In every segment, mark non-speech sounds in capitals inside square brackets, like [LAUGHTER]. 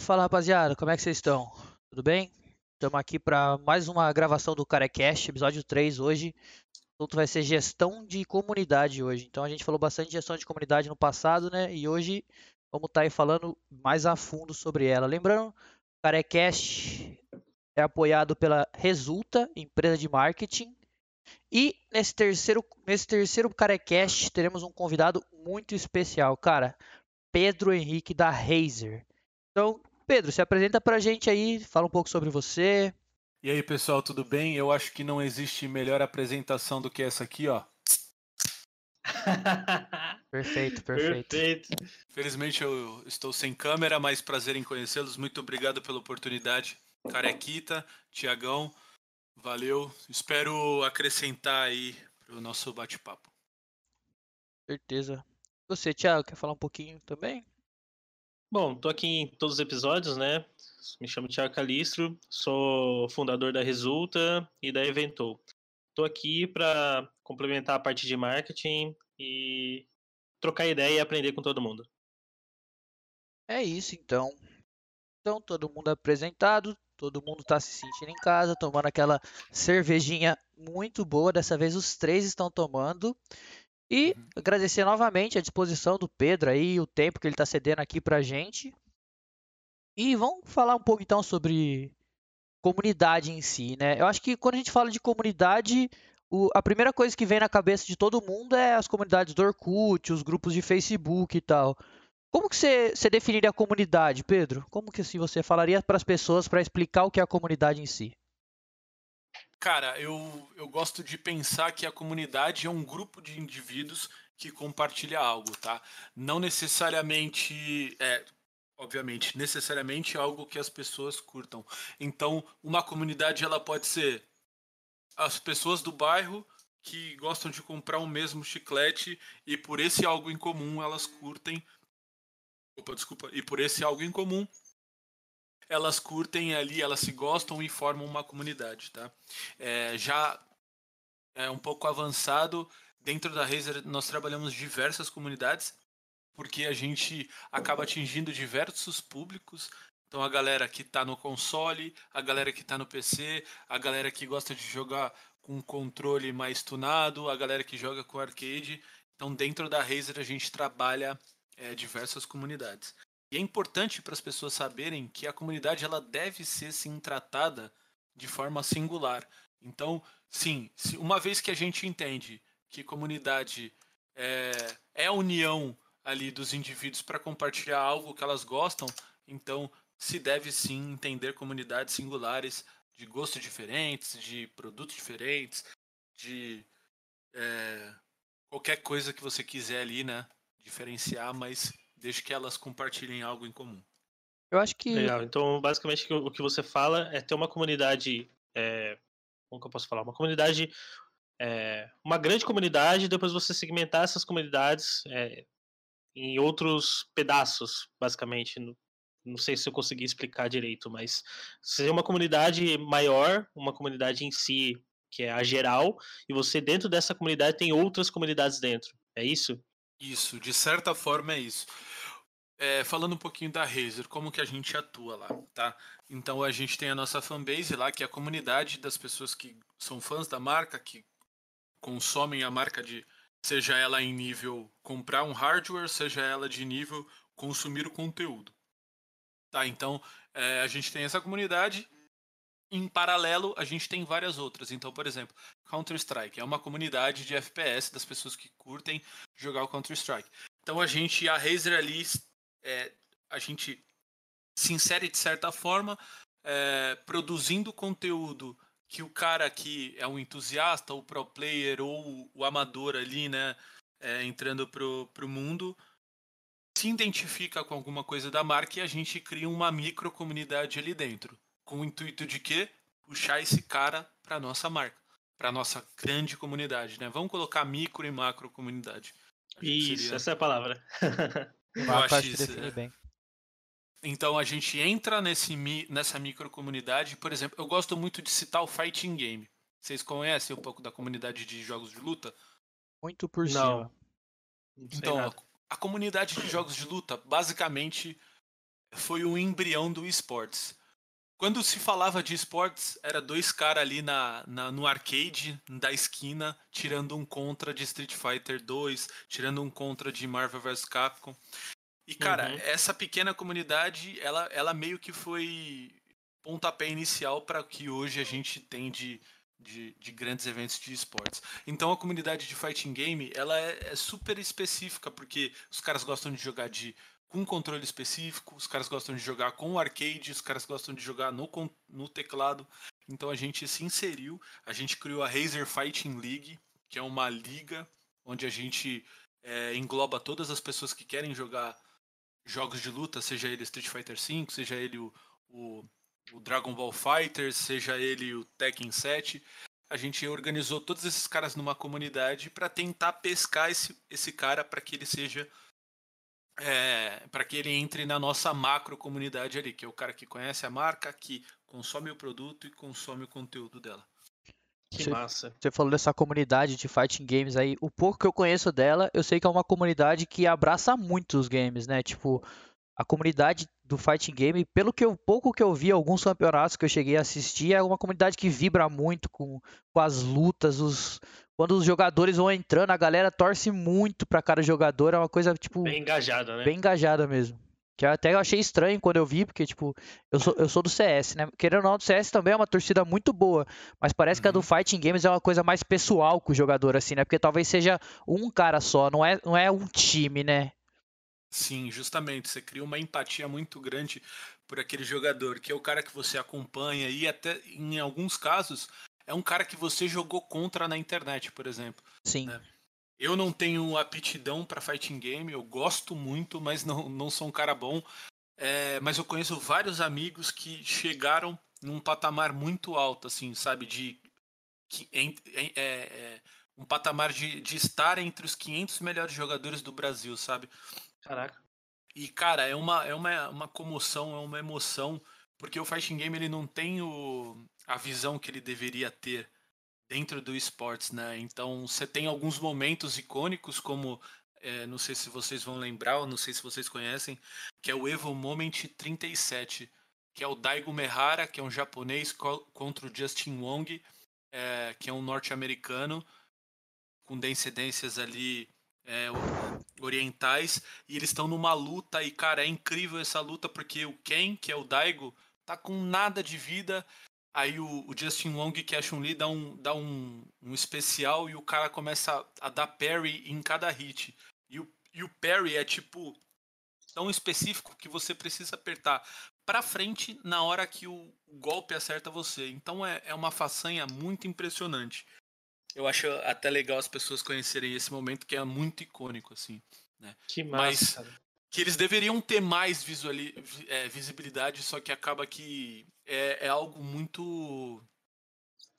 Fala rapaziada, como é que vocês estão? Tudo bem? Estamos aqui para mais uma gravação do Carecast, episódio 3 hoje. O assunto vai ser gestão de comunidade hoje. Então a gente falou bastante de gestão de comunidade no passado, né? E hoje vamos estar aí falando mais a fundo sobre ela. Lembrando, o Carecast é apoiado pela Resulta, empresa de marketing. E nesse terceiro, nesse terceiro Carecast teremos um convidado muito especial, cara. Pedro Henrique da Razer. Então, Pedro, se apresenta pra gente aí, fala um pouco sobre você. E aí, pessoal, tudo bem? Eu acho que não existe melhor apresentação do que essa aqui, ó. [LAUGHS] perfeito, perfeito. Perfeito. Felizmente eu estou sem câmera, mas prazer em conhecê-los. Muito obrigado pela oportunidade. Carequita, Tiagão, valeu. Espero acrescentar aí pro nosso bate-papo. Certeza. Você, Thiago, quer falar um pouquinho também? Bom, tô aqui em todos os episódios, né? Me chamo Thiago Calistro, sou fundador da Resulta e da Eventou. Tô aqui para complementar a parte de marketing e trocar ideia e aprender com todo mundo. É isso então. Então, todo mundo apresentado, todo mundo está se sentindo em casa, tomando aquela cervejinha muito boa. Dessa vez os três estão tomando. E uhum. agradecer novamente a disposição do Pedro aí, o tempo que ele está cedendo aqui para a gente. E vamos falar um pouco então sobre comunidade em si, né? Eu acho que quando a gente fala de comunidade, o, a primeira coisa que vem na cabeça de todo mundo é as comunidades do Orkut, os grupos de Facebook e tal. Como que você, você definiria a comunidade, Pedro? Como que assim, você falaria para as pessoas para explicar o que é a comunidade em si? Cara, eu, eu gosto de pensar que a comunidade é um grupo de indivíduos que compartilha algo, tá? Não necessariamente, é, obviamente, necessariamente algo que as pessoas curtam. Então, uma comunidade ela pode ser as pessoas do bairro que gostam de comprar o mesmo chiclete e por esse algo em comum elas curtem. Opa, desculpa. E por esse algo em comum elas curtem ali, elas se gostam e formam uma comunidade, tá? É, já é um pouco avançado, dentro da Razer nós trabalhamos diversas comunidades, porque a gente acaba atingindo diversos públicos, então a galera que está no console, a galera que está no PC, a galera que gosta de jogar com controle mais tunado, a galera que joga com arcade. Então dentro da Razer a gente trabalha é, diversas comunidades. E é importante para as pessoas saberem que a comunidade ela deve ser sim tratada de forma singular. Então, sim, uma vez que a gente entende que comunidade é, é a união ali dos indivíduos para compartilhar algo que elas gostam, então se deve sim entender comunidades singulares de gostos diferentes, de produtos diferentes, de é, qualquer coisa que você quiser ali, né? Diferenciar, mas desde que elas compartilhem algo em comum. Eu acho que. Legal. Então, basicamente, o que você fala é ter uma comunidade. É... Como que eu posso falar? Uma comunidade. É... Uma grande comunidade, depois você segmentar essas comunidades é... em outros pedaços, basicamente. Não sei se eu consegui explicar direito, mas seria uma comunidade maior, uma comunidade em si, que é a geral, e você, dentro dessa comunidade, tem outras comunidades dentro. É isso? Isso, de certa forma é isso. É, falando um pouquinho da Razer, como que a gente atua lá, tá? Então a gente tem a nossa fanbase lá, que é a comunidade das pessoas que são fãs da marca, que consomem a marca de seja ela em nível comprar um hardware, seja ela de nível consumir o conteúdo. Tá, então é, a gente tem essa comunidade em paralelo, a gente tem várias outras. Então, por exemplo, Counter-Strike é uma comunidade de FPS das pessoas que curtem jogar o Counter-Strike. Então, a gente, a Razer ali, é, a gente se insere de certa forma, é, produzindo conteúdo que o cara que é um entusiasta, o pro player ou o amador ali, né, é, entrando pro, pro mundo, se identifica com alguma coisa da marca e a gente cria uma micro comunidade ali dentro com o intuito de quê? Puxar esse cara para nossa marca, para nossa grande comunidade, né? Vamos colocar micro e macro comunidade. Isso, seria... essa é a palavra. Eu acho isso. É. Bem. Então a gente entra nesse, nessa micro comunidade. Por exemplo, eu gosto muito de citar o Fighting Game. Vocês conhecem um pouco da comunidade de jogos de luta? Muito por cima. Então, a, a comunidade de jogos de luta, basicamente, foi o embrião do esportes. Quando se falava de esportes, era dois caras ali na, na, no arcade da esquina, tirando um contra de Street Fighter 2, tirando um contra de Marvel vs Capcom. E, cara, uhum. essa pequena comunidade, ela, ela meio que foi pontapé inicial para o que hoje a gente tem de, de, de, grandes eventos de esportes. Então a comunidade de fighting game ela é, é, super específica porque os caras gostam de jogar de com controle específico, os caras gostam de jogar com arcade, os caras gostam de jogar no, no teclado. Então a gente se inseriu, a gente criou a Razer Fighting League, que é uma liga onde a gente é, engloba todas as pessoas que querem jogar jogos de luta, seja ele Street Fighter V, seja ele o, o o Dragon Ball Fighter, seja ele o Tekken 7. A gente organizou todos esses caras numa comunidade para tentar pescar esse, esse cara para que ele seja. É, para que ele entre na nossa macro comunidade ali, que é o cara que conhece a marca, que consome o produto e consome o conteúdo dela. Que você, massa. Você falou dessa comunidade de fighting games aí. O pouco que eu conheço dela, eu sei que é uma comunidade que abraça muito os games, né? Tipo, a comunidade do fighting game, pelo que eu, pouco que eu vi, alguns campeonatos que eu cheguei a assistir, é uma comunidade que vibra muito com, com as lutas, os, quando os jogadores vão entrando, a galera torce muito para cada jogador, é uma coisa, tipo... Bem engajada, né? Bem engajada mesmo. Que até eu achei estranho quando eu vi, porque, tipo, eu sou, eu sou do CS, né? Querendo ou não, do CS também é uma torcida muito boa, mas parece uhum. que a do uhum. Fighting Games é uma coisa mais pessoal com o jogador, assim, né? Porque talvez seja um cara só, não é, não é um time, né? Sim, justamente. Você cria uma empatia muito grande por aquele jogador, que é o cara que você acompanha e até em alguns casos é um cara que você jogou contra na internet, por exemplo. Sim. Né? Eu não tenho aptidão para fighting game, eu gosto muito, mas não, não sou um cara bom. É, mas eu conheço vários amigos que chegaram num patamar muito alto, assim, sabe? De é, é, um patamar de, de estar entre os 500 melhores jogadores do Brasil, sabe? Caraca. E, cara, é uma, é uma, uma comoção, é uma emoção, porque o fighting game ele não tem o, a visão que ele deveria ter dentro do esportes, né? Então, você tem alguns momentos icônicos, como, é, não sei se vocês vão lembrar, ou não sei se vocês conhecem, que é o Evo Moment 37, que é o Daigo Mehara, que é um japonês, contra o Justin Wong, é, que é um norte-americano, com descendências ali é, orientais e eles estão numa luta e cara é incrível essa luta porque o Ken que é o Daigo tá com nada de vida aí o, o Justin Wong que é a Chun-Li dá, um, dá um, um especial e o cara começa a, a dar parry em cada hit e o, e o parry é tipo tão específico que você precisa apertar para frente na hora que o golpe acerta você então é, é uma façanha muito impressionante eu acho até legal as pessoas conhecerem esse momento que é muito icônico, assim. Né? Que massa. Mas que eles deveriam ter mais visuali é, visibilidade, só que acaba que é, é, algo muito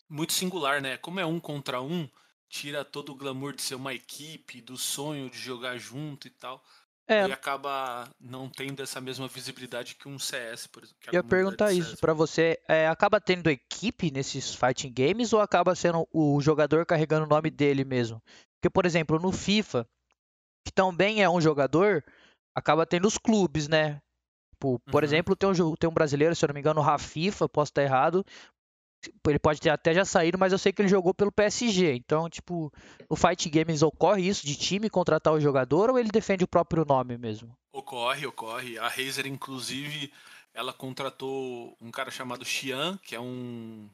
muito singular, né? Como é um contra um, tira todo o glamour de ser uma equipe, do sonho de jogar junto e tal. É. E acaba não tendo essa mesma visibilidade que um CS, por exemplo. Eu ia perguntar isso para você. É, acaba tendo equipe nesses fighting games ou acaba sendo o jogador carregando o nome dele mesmo? Porque, por exemplo, no FIFA, que também é um jogador, acaba tendo os clubes, né? Por, por uhum. exemplo, tem um, tem um brasileiro, se eu não me engano, o Rafifa, posso estar errado, ele pode ter até já saído, mas eu sei que ele jogou pelo PSG. Então, tipo, no Fight Games ocorre isso de time contratar o jogador ou ele defende o próprio nome mesmo? Ocorre, ocorre. A Razer, inclusive, ela contratou um cara chamado Xian, que é um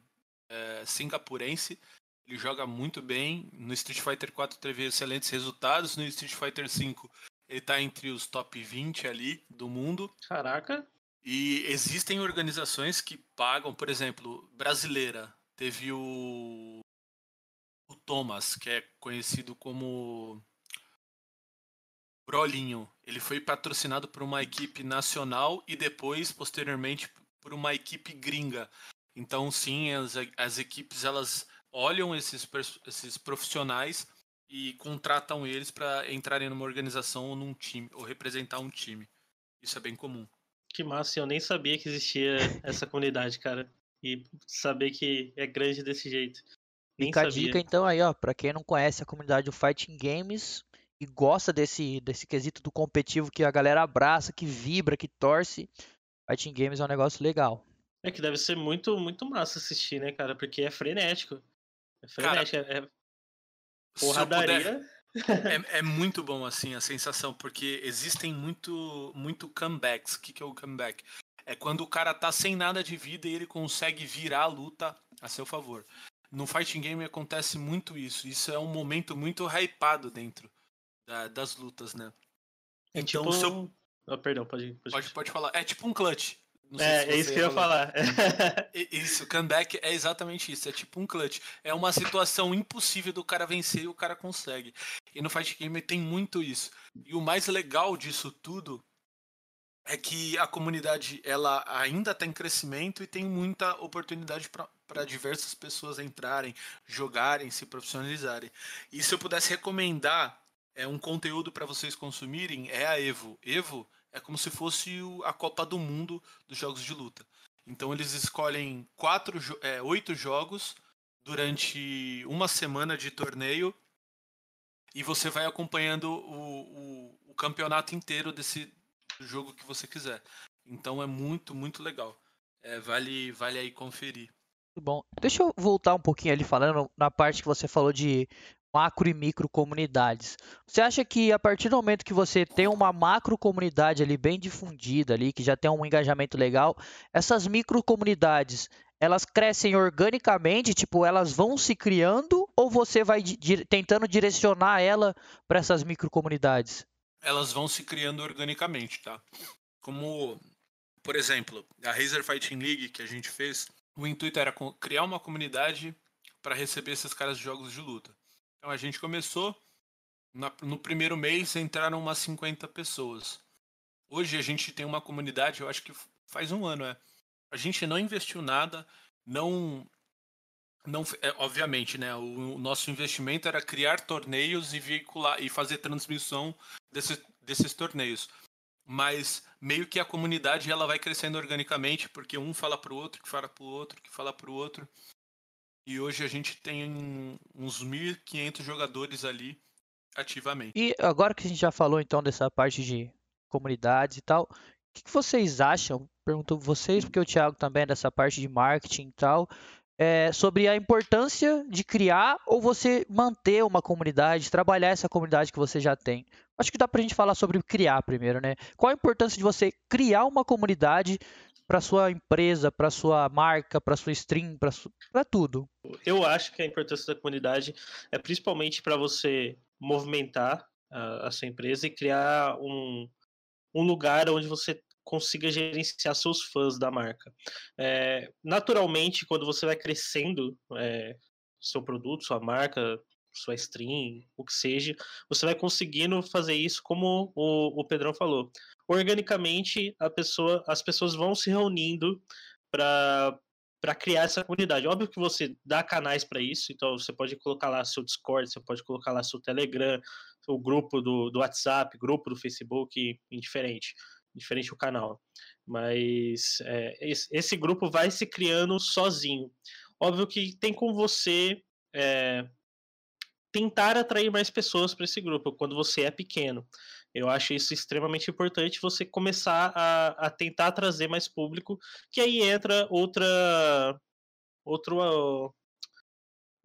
é, singapurense. Ele joga muito bem. No Street Fighter 4 teve excelentes resultados. No Street Fighter 5 ele tá entre os top 20 ali do mundo. Caraca. E existem organizações que pagam, por exemplo, brasileira. Teve o, o Thomas, que é conhecido como Brolinho. Ele foi patrocinado por uma equipe nacional e depois, posteriormente, por uma equipe gringa. Então, sim, as, as equipes elas olham esses, esses profissionais e contratam eles para entrarem numa organização ou num time, ou representar um time. Isso é bem comum. Que massa, eu nem sabia que existia [LAUGHS] essa comunidade, cara. E saber que é grande desse jeito. Nem Fica sabia. a dica então aí, ó, pra quem não conhece a comunidade do Fighting Games e gosta desse, desse quesito do competitivo que a galera abraça, que vibra, que torce, Fighting games é um negócio legal. É que deve ser muito, muito massa assistir, né, cara? Porque é frenético. É frenético, cara, é, é porradaria. é, [LAUGHS] é, muito bom, assim, a sensação, porque existem muito, muito comebacks. O que, que é o comeback? É quando o cara tá sem nada de vida e ele consegue virar a luta a seu favor. No fighting game acontece muito isso. Isso é um momento muito hypado dentro da, das lutas, né? É então, tipo... seu... Oh, perdão, pode, pode... pode Pode falar. É tipo um clutch. É, é isso que eu ia falar. [LAUGHS] isso, comeback é exatamente isso. É tipo um clutch. É uma situação impossível do cara vencer e o cara consegue. E no Fight Game tem muito isso. E o mais legal disso tudo é que a comunidade ela ainda está em crescimento e tem muita oportunidade para diversas pessoas entrarem, jogarem, se profissionalizarem. E se eu pudesse recomendar é um conteúdo para vocês consumirem, é a Evo. Evo é como se fosse a Copa do Mundo dos jogos de luta. Então eles escolhem quatro, é, oito jogos durante uma semana de torneio e você vai acompanhando o, o, o campeonato inteiro desse jogo que você quiser. Então é muito, muito legal. É, vale, vale aí conferir. Bom. Deixa eu voltar um pouquinho ali falando na parte que você falou de macro e micro comunidades. Você acha que a partir do momento que você tem uma macro comunidade ali bem difundida ali, que já tem um engajamento legal, essas micro comunidades, elas crescem organicamente, tipo, elas vão se criando ou você vai di tentando direcionar ela para essas micro comunidades? Elas vão se criando organicamente, tá? Como, por exemplo, a Razer Fighting League que a gente fez, o intuito era criar uma comunidade para receber esses caras de jogos de luta. Então a gente começou, na, no primeiro mês entraram umas 50 pessoas. Hoje a gente tem uma comunidade, eu acho que faz um ano, é. A gente não investiu nada, não. não é, obviamente, né? O, o, nosso investimento era criar torneios e veicular e fazer transmissão desse, desses torneios. Mas meio que a comunidade ela vai crescendo organicamente, porque um fala pro outro, que fala pro outro, que fala pro outro. E hoje a gente tem uns 1.500 jogadores ali ativamente. E agora que a gente já falou então dessa parte de comunidades e tal, o que, vocês acham? Pergunto vocês, porque o Thiago também é dessa parte de marketing e tal, é, sobre a importância de criar ou você manter uma comunidade, trabalhar essa comunidade que você já tem. Acho que dá pra gente falar sobre criar primeiro, né? Qual a importância de você criar uma comunidade para sua empresa, para sua marca, para sua stream, para tudo. Eu acho que a importância da comunidade é principalmente para você movimentar a, a, sua empresa e criar um, um lugar onde você consiga gerenciar seus fãs da marca. É, naturalmente, quando você vai crescendo é, seu produto, sua marca, sua stream, o que seja, você vai conseguindo fazer isso como o, o Pedrão falou organicamente a pessoa, as pessoas vão se reunindo para para criar essa comunidade. Óbvio que você dá canais para isso, então você pode colocar lá seu Discord, você pode colocar lá seu Telegram, o grupo do, do WhatsApp, grupo do Facebook, indiferente, diferente o canal. Mas é, esse, esse, grupo vai se criando sozinho. Óbvio que tem com você é, tentar atrair mais pessoas para esse grupo quando você é pequeno. Eu acho isso extremamente importante você começar a, a tentar trazer mais público, que aí entra outra. Outro. Uh,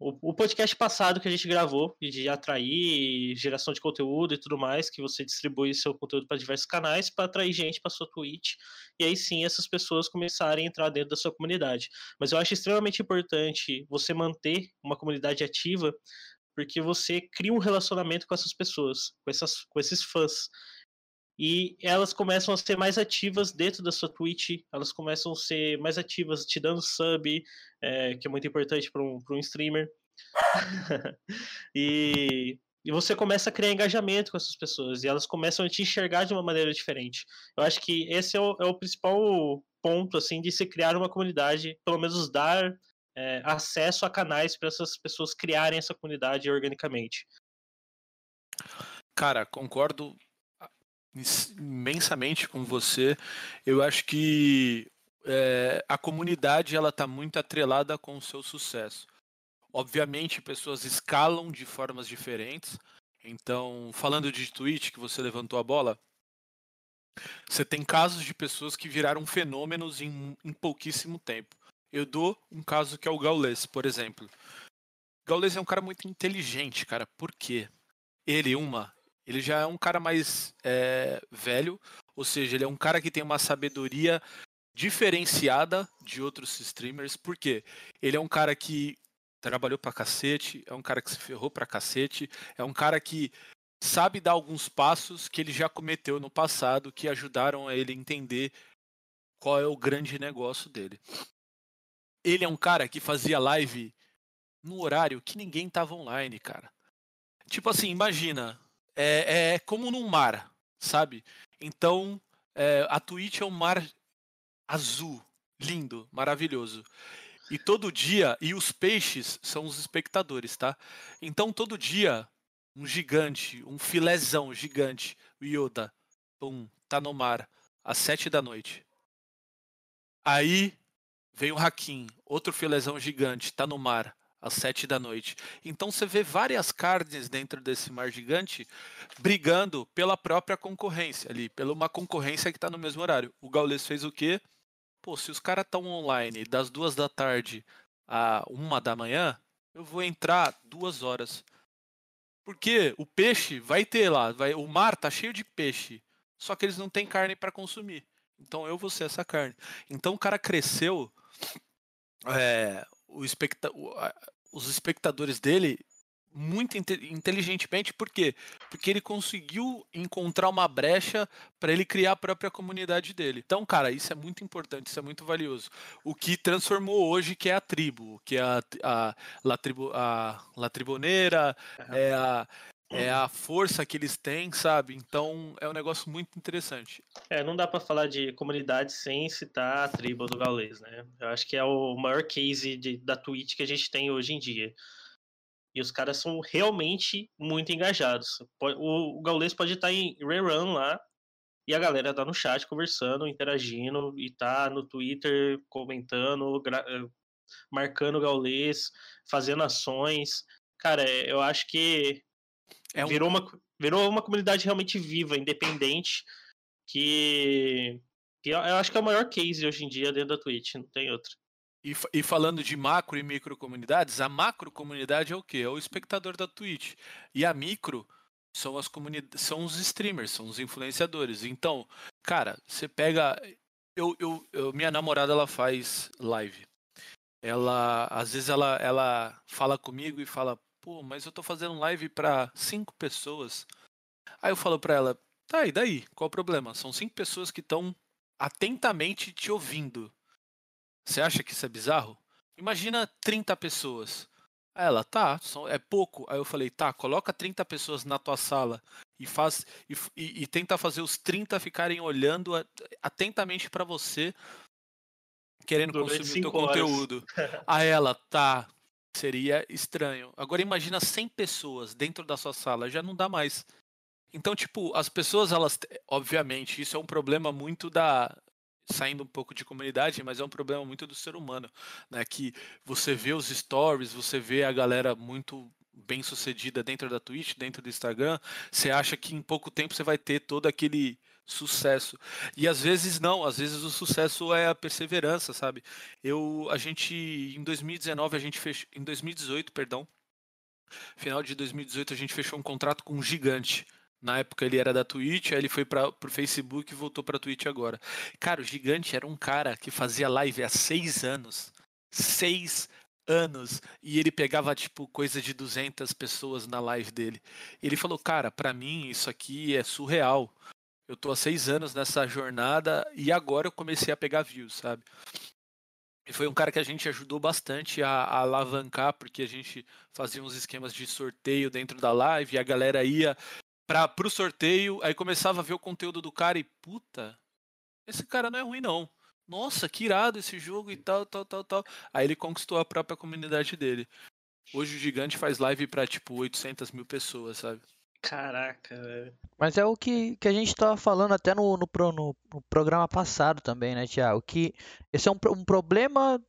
o, o, podcast passado que a gente gravou, de atrair geração de conteúdo e tudo mais, que você distribui seu conteúdo para diversos canais para atrair gente para sua Twitch, e aí sim essas pessoas começarem a entrar dentro da sua comunidade. Mas eu acho extremamente importante você manter uma comunidade ativa, porque você cria um relacionamento com essas pessoas, com, essas, com esses fãs. E elas começam a ser mais ativas dentro da sua Twitch, elas começam a ser mais ativas te dando sub, é, que é muito importante para um, um streamer. [LAUGHS] e, e você começa a criar engajamento com essas pessoas, e elas começam a te enxergar de uma maneira diferente. Eu acho que esse é o, é o principal ponto assim de se criar uma comunidade, pelo menos dar é, acesso a canais para essas pessoas criarem essa comunidade organicamente. Cara, concordo imensamente com você. Eu acho que é, a comunidade ela está muito atrelada com o seu sucesso. Obviamente, pessoas escalam de formas diferentes. Então, falando de Twitch, que você levantou a bola, Você tem casos de pessoas que viraram fenômenos em, em pouquíssimo tempo. Eu dou um caso que é o Gaules, por exemplo. Gaules é um cara muito inteligente, cara. Por quê? Ele, uma, ele já é um cara mais é, velho, ou seja, ele é um cara que tem uma sabedoria diferenciada de outros streamers. Por quê? Ele é um cara que trabalhou pra cacete, é um cara que se ferrou pra cacete, é um cara que sabe dar alguns passos que ele já cometeu no passado que ajudaram a ele entender qual é o grande negócio dele. Ele é um cara que fazia live no horário que ninguém tava online, cara. Tipo assim, imagina, é, é como num mar, sabe? Então, é, a Twitch é um mar azul, lindo, maravilhoso. E todo dia, e os peixes são os espectadores, tá? Então todo dia, um gigante, um filézão gigante, o Yoda, pum, tá no mar, às sete da noite. Aí vem o Hakim, outro filézão gigante, tá no mar, às sete da noite. Então você vê várias carnes dentro desse mar gigante brigando pela própria concorrência ali, pela uma concorrência que está no mesmo horário. O Gaules fez o quê? Pô, se os caras estão online das duas da tarde a uma da manhã, eu vou entrar duas horas. Porque o peixe vai ter lá, vai, o mar tá cheio de peixe, só que eles não têm carne para consumir. Então eu vou ser essa carne. Então o cara cresceu, é, especta os espectadores dele muito inteligentemente, por quê? Porque ele conseguiu encontrar uma brecha para ele criar a própria comunidade dele. Então, cara, isso é muito importante, isso é muito valioso. O que transformou hoje que é a tribo, que é a, a, La, tribu, a La Triboneira, é, a, é a força que eles têm, sabe? Então é um negócio muito interessante. É, não dá para falar de comunidade sem citar a tribo do Gaules, né? Eu acho que é o maior case de, da Twitch que a gente tem hoje em dia. E os caras são realmente muito engajados. O, o pode estar em rerun lá e a galera tá no chat conversando, interagindo e tá no Twitter comentando, eh, marcando o Gaules, fazendo ações. Cara, é, eu acho que é um... virou, uma, virou uma comunidade realmente viva, independente, que, que eu acho que é o maior case hoje em dia dentro da Twitch, não tem outro. E, e, falando de macro e micro comunidades, a macro comunidade é o que? É o espectador da Twitch. E a micro são as comunidades, são os streamers, são os influenciadores. Então, cara, você pega. Eu, eu, eu, minha namorada ela faz live. Ela, às vezes ela, ela fala comigo e fala, pô, mas eu tô fazendo live para cinco pessoas. Aí eu falo para ela, tá, e daí? Qual o problema? São cinco pessoas que estão atentamente te ouvindo. Você acha que isso é bizarro? Imagina 30 pessoas. Aí ela, tá, é pouco. Aí eu falei, tá, coloca 30 pessoas na tua sala e faz e, e, e tenta fazer os 30 ficarem olhando atentamente para você, querendo Durante consumir o teu horas. conteúdo. [LAUGHS] Aí ela, tá, seria estranho. Agora imagina 100 pessoas dentro da sua sala, já não dá mais. Então, tipo, as pessoas, elas, obviamente, isso é um problema muito da, saindo um pouco de comunidade, mas é um problema muito do ser humano, né? Que você vê os stories, você vê a galera muito bem sucedida dentro da Twitch, dentro do Instagram, você acha que em pouco tempo você vai ter todo aquele sucesso. E às vezes não, às vezes o sucesso é a perseverança, sabe? Eu a gente em 2019 a gente fechou em 2018, perdão, final de 2018 a gente fechou um contrato com um gigante na época ele era da Twitch, aí ele foi para pro Facebook e voltou pra Twitch agora. Cara, o Gigante era um cara que fazia live há seis anos. Seis anos. E ele pegava, tipo, coisa de 200 pessoas na live dele. Ele falou, cara, para mim isso aqui é surreal. Eu tô há seis anos nessa jornada e agora eu comecei a pegar views, sabe? E foi um cara que a gente ajudou bastante a, a, alavancar, porque a gente fazia uns esquemas de sorteio dentro da live e a galera ia pra, pro sorteio, aí começava a ver o conteúdo do cara e, puta, esse cara não é ruim não. Nossa, que irado esse jogo e tal, tal, tal, tal. Aí ele conquistou a própria comunidade dele. Hoje o Gigante faz live pra, tipo, 800 mil pessoas, sabe? Caraca, velho. Mas é o que, que a gente tava falando até no, no, no, no programa passado também, né, Tiago? Que esse é um, um problema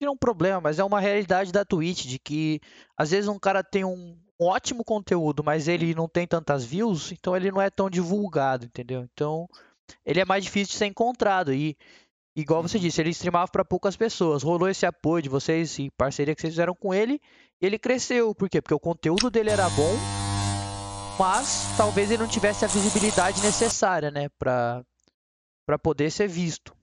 não é um problema, mas é uma realidade da Twitch, de que às vezes um cara tem um, um ótimo conteúdo, mas ele não tem tantas views, então ele não é tão divulgado, entendeu? Então ele é mais difícil de ser encontrado. E, igual você disse, ele streamava para poucas pessoas. Rolou esse apoio de vocês e parceria que vocês fizeram com ele. Ele cresceu. Por quê? Porque o conteúdo dele era bom, mas talvez ele não tivesse a visibilidade necessária, né? Para poder ser visto.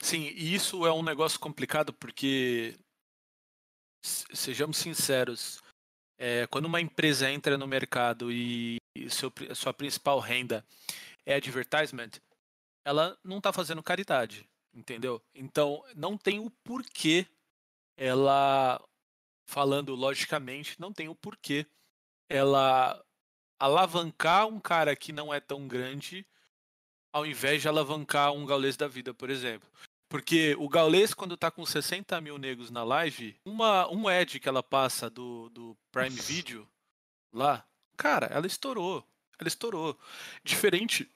Sim, e isso é um negócio complicado porque, sejamos sinceros, é, quando uma empresa entra no mercado e, e seu, sua principal renda é advertisement, ela não está fazendo caridade, entendeu? Então, não tem o porquê ela, falando logicamente, não tem o porquê ela alavancar um cara que não é tão grande ao invés de alavancar um gaulês da vida, por exemplo. Porque o gaulês, quando tá com 60 mil negros na live, uma, um ad que ela passa do, do Prime Video lá, cara, ela estourou. Ela estourou. Diferente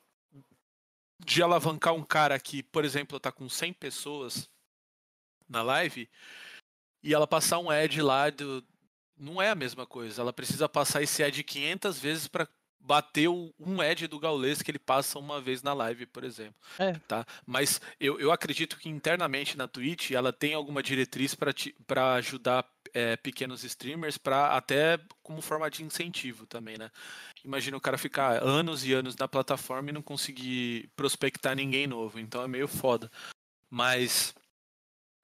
de alavancar um cara que, por exemplo, tá com 100 pessoas na live e ela passar um ad lá do, não é a mesma coisa. Ela precisa passar esse ad 500 vezes para bateu um Ed do Gaules que ele passa uma vez na live, por exemplo. É. Tá? Mas eu, eu acredito que internamente na Twitch ela tem alguma diretriz para ajudar é, pequenos streamers para até como forma de incentivo também, né? Imagina o cara ficar anos e anos na plataforma e não conseguir prospectar ninguém novo. Então é meio foda. Mas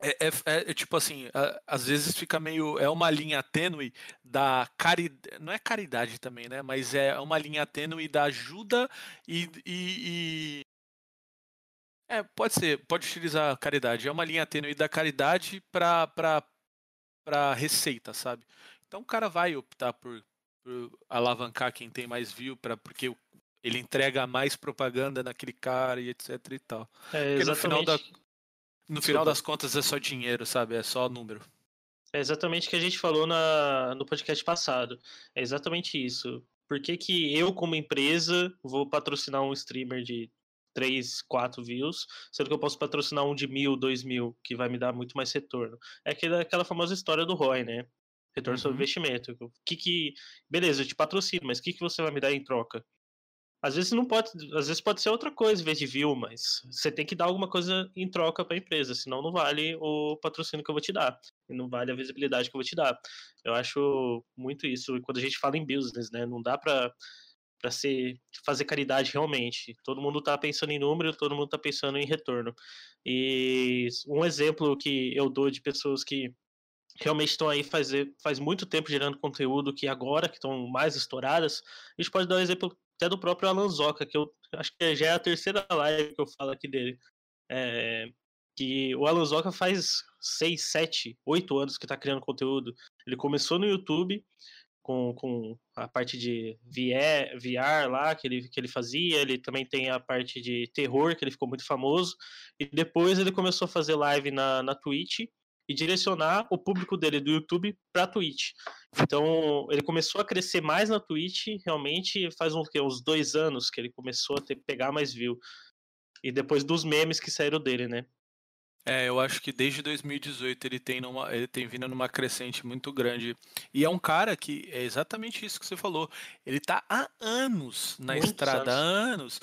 é, é, é, é, tipo assim, às vezes fica meio. É uma linha tênue da caridade. Não é caridade também, né? Mas é uma linha tênue da ajuda e, e, e. É, pode ser, pode utilizar caridade. É uma linha tênue da caridade para pra, pra receita, sabe? Então o cara vai optar por, por alavancar quem tem mais view, pra, porque ele entrega mais propaganda naquele cara e etc e tal. É, porque no final da no final das contas é só dinheiro, sabe? É só número. É exatamente o que a gente falou na, no podcast passado. É exatamente isso. Por que, que eu, como empresa, vou patrocinar um streamer de 3, 4 views, sendo que eu posso patrocinar um de mil, dois mil, que vai me dar muito mais retorno? É aquela, aquela famosa história do ROI, né? Retorno uhum. sobre investimento. Que que, beleza, eu te patrocino, mas o que, que você vai me dar em troca? Às vezes não pode, às vezes pode ser outra coisa em vez de view, mas você tem que dar alguma coisa em troca para a empresa, senão não vale o patrocínio que eu vou te dar, e não vale a visibilidade que eu vou te dar. Eu acho muito isso quando a gente fala em business, né? Não dá para para ser fazer caridade realmente. Todo mundo está pensando em número, todo mundo está pensando em retorno. E um exemplo que eu dou de pessoas que realmente estão aí fazer, faz muito tempo gerando conteúdo que agora que estão mais estouradas, a gente pode dar um exemplo até do próprio Alan Zoca, que eu acho que já é a terceira live que eu falo aqui dele. É, que o Alan Zoca faz 6, 7, 8 anos que está criando conteúdo. Ele começou no YouTube com, com a parte de VR, VR lá que ele, que ele fazia, ele também tem a parte de terror, que ele ficou muito famoso, e depois ele começou a fazer live na, na Twitch, e direcionar o público dele do YouTube para Twitch. Então, ele começou a crescer mais na Twitch, realmente faz uns, uns dois anos que ele começou a ter, pegar mais view. E depois dos memes que saíram dele, né? É, eu acho que desde 2018 ele tem, numa, ele tem vindo numa crescente muito grande. E é um cara que é exatamente isso que você falou. Ele tá há anos na Muitos estrada, anos. há anos.